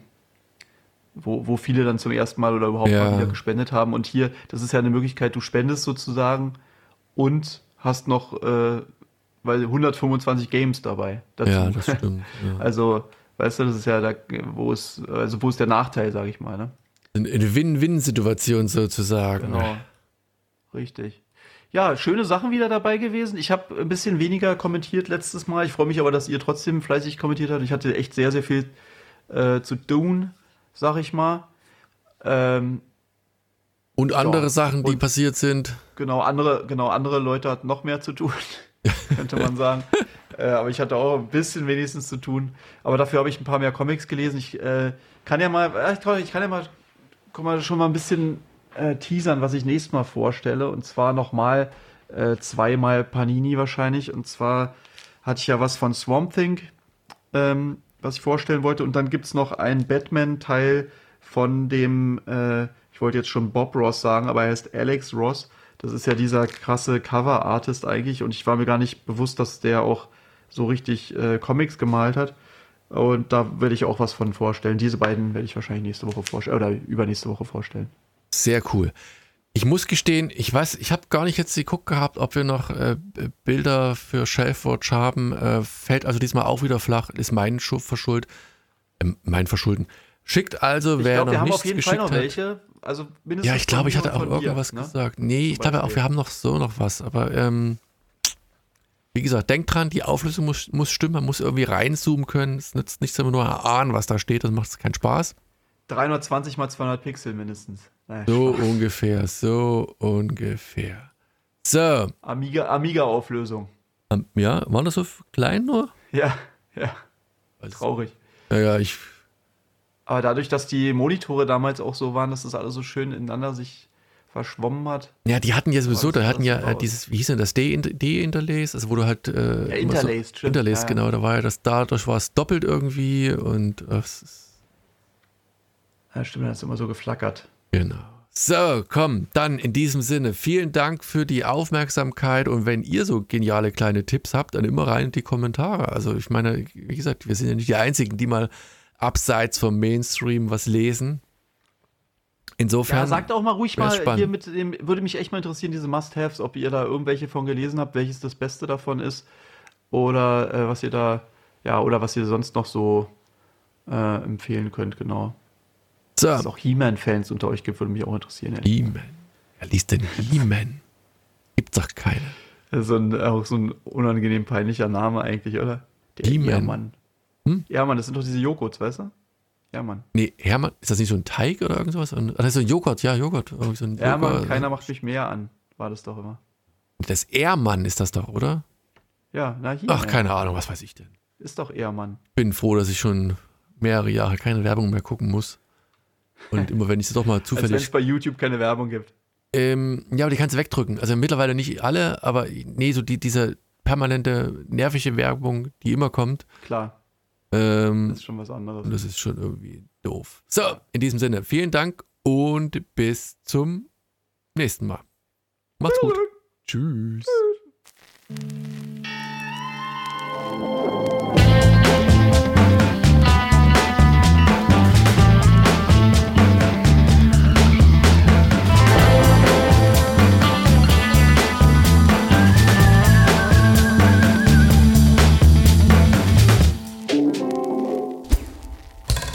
wo, wo viele dann zum ersten Mal oder überhaupt ja. mal wieder gespendet haben. Und hier, das ist ja eine Möglichkeit, du spendest sozusagen und hast noch äh, weil 125 Games dabei. Dazu. Ja, das stimmt. Ja. Also, weißt du, das ist ja da, wo ist, also wo ist der Nachteil, sage ich mal, ne? Eine Win-Win-Situation sozusagen. Genau. Richtig ja, schöne Sachen wieder dabei gewesen. Ich habe ein bisschen weniger kommentiert letztes Mal. Ich freue mich aber, dass ihr trotzdem fleißig kommentiert habt. Ich hatte echt sehr, sehr viel äh, zu tun, sag ich mal. Ähm, und andere ja. Sachen, die und, passiert sind. Genau, andere, genau, andere Leute hatten noch mehr zu tun, könnte man sagen. äh, aber ich hatte auch ein bisschen wenigstens zu tun. Aber dafür habe ich ein paar mehr Comics gelesen. Ich äh, kann ja mal, äh, ich kann ja mal, guck mal, schon mal ein bisschen äh, teasern, was ich nächstes Mal vorstelle. Und zwar nochmal äh, zweimal Panini wahrscheinlich. Und zwar hatte ich ja was von Swamp Thing, ähm, was ich vorstellen wollte. Und dann gibt es noch einen Batman-Teil von dem, äh, ich wollte jetzt schon Bob Ross sagen, aber er heißt Alex Ross. Das ist ja dieser krasse Cover-Artist eigentlich. Und ich war mir gar nicht bewusst, dass der auch so richtig äh, Comics gemalt hat. Und da werde ich auch was von vorstellen. Diese beiden werde ich wahrscheinlich nächste Woche vorstellen oder übernächste Woche vorstellen. Sehr cool. Ich muss gestehen, ich weiß, ich habe gar nicht jetzt geguckt gehabt, ob wir noch äh, Bilder für Shelfwatch haben. Äh, fällt also diesmal auch wieder flach, ist mein Verschuld, äh, mein Verschulden. Schickt also, ich wer glaub, noch wir haben auf jeden Fall noch welche. Also mindestens ja, ich glaube, ich hatte auch irgendwas dir, ne? gesagt. Nee, ich glaube auch, wir haben noch so noch was. Aber ähm, wie gesagt, denkt dran, die Auflösung muss, muss stimmen. Man muss irgendwie reinzoomen können. Es nützt nichts, wenn man nur erahnen, was da steht. Das macht keinen Spaß. 320 mal 200 Pixel mindestens. Naja, so Spaß. ungefähr, so ungefähr. So. Amiga-Auflösung. Amiga ja, war das so klein nur? Ja, ja. Also, Traurig. Ja, ja, ich. Aber dadurch, dass die Monitore damals auch so waren, dass das alles so schön ineinander sich verschwommen hat. Ja, die hatten ja sowieso, da hatten ja äh, dieses, wie hieß denn das, De-Interlace, also wo du halt. Äh, ja, Interlaced, so, Interlaced, ja. genau, da war ja das, dadurch war es doppelt irgendwie und. Äh, ja, stimmt, das ist immer so geflackert. Genau. So, komm, dann in diesem Sinne, vielen Dank für die Aufmerksamkeit und wenn ihr so geniale kleine Tipps habt, dann immer rein in die Kommentare. Also ich meine, wie gesagt, wir sind ja nicht die Einzigen, die mal abseits vom Mainstream was lesen. Insofern. Ja, sagt auch mal ruhig mal spannend. hier mit dem, würde mich echt mal interessieren, diese Must-Haves, ob ihr da irgendwelche von gelesen habt, welches das Beste davon ist oder äh, was ihr da, ja, oder was ihr sonst noch so äh, empfehlen könnt, genau. So. Dass es auch He-Man-Fans unter euch gibt, würde mich auch interessieren. He-Man. Wer liest denn He-Man? Gibt's doch keine. So ein, auch so ein unangenehm peinlicher Name eigentlich, oder? He-Man. Hm? Ja, Mann, das sind doch diese Joghurts, weißt du? Ja, Mann. Nee, Hermann, ist das nicht so ein Teig oder irgendwas? Das ist so ein Joghurt, ja, Joghurt. So ein ja, Mann, keiner macht mich mehr an, war das doch immer. Das Ehrmann ist das doch, oder? Ja, na hier. Ach, keine Ahnung, was weiß ich denn. Ist doch Ehrmann. Bin froh, dass ich schon mehrere Jahre keine Werbung mehr gucken muss. Und immer wenn ich es doch mal zufällig. Als wenn es bei YouTube keine Werbung gibt. Ähm, ja, aber die kannst du wegdrücken. Also mittlerweile nicht alle, aber nee, so die, diese permanente nervige Werbung, die immer kommt. Klar. Ähm, das ist schon was anderes. Und das ist schon irgendwie doof. So, in diesem Sinne, vielen Dank und bis zum nächsten Mal. Macht's gut. Tschüss. Tschüss.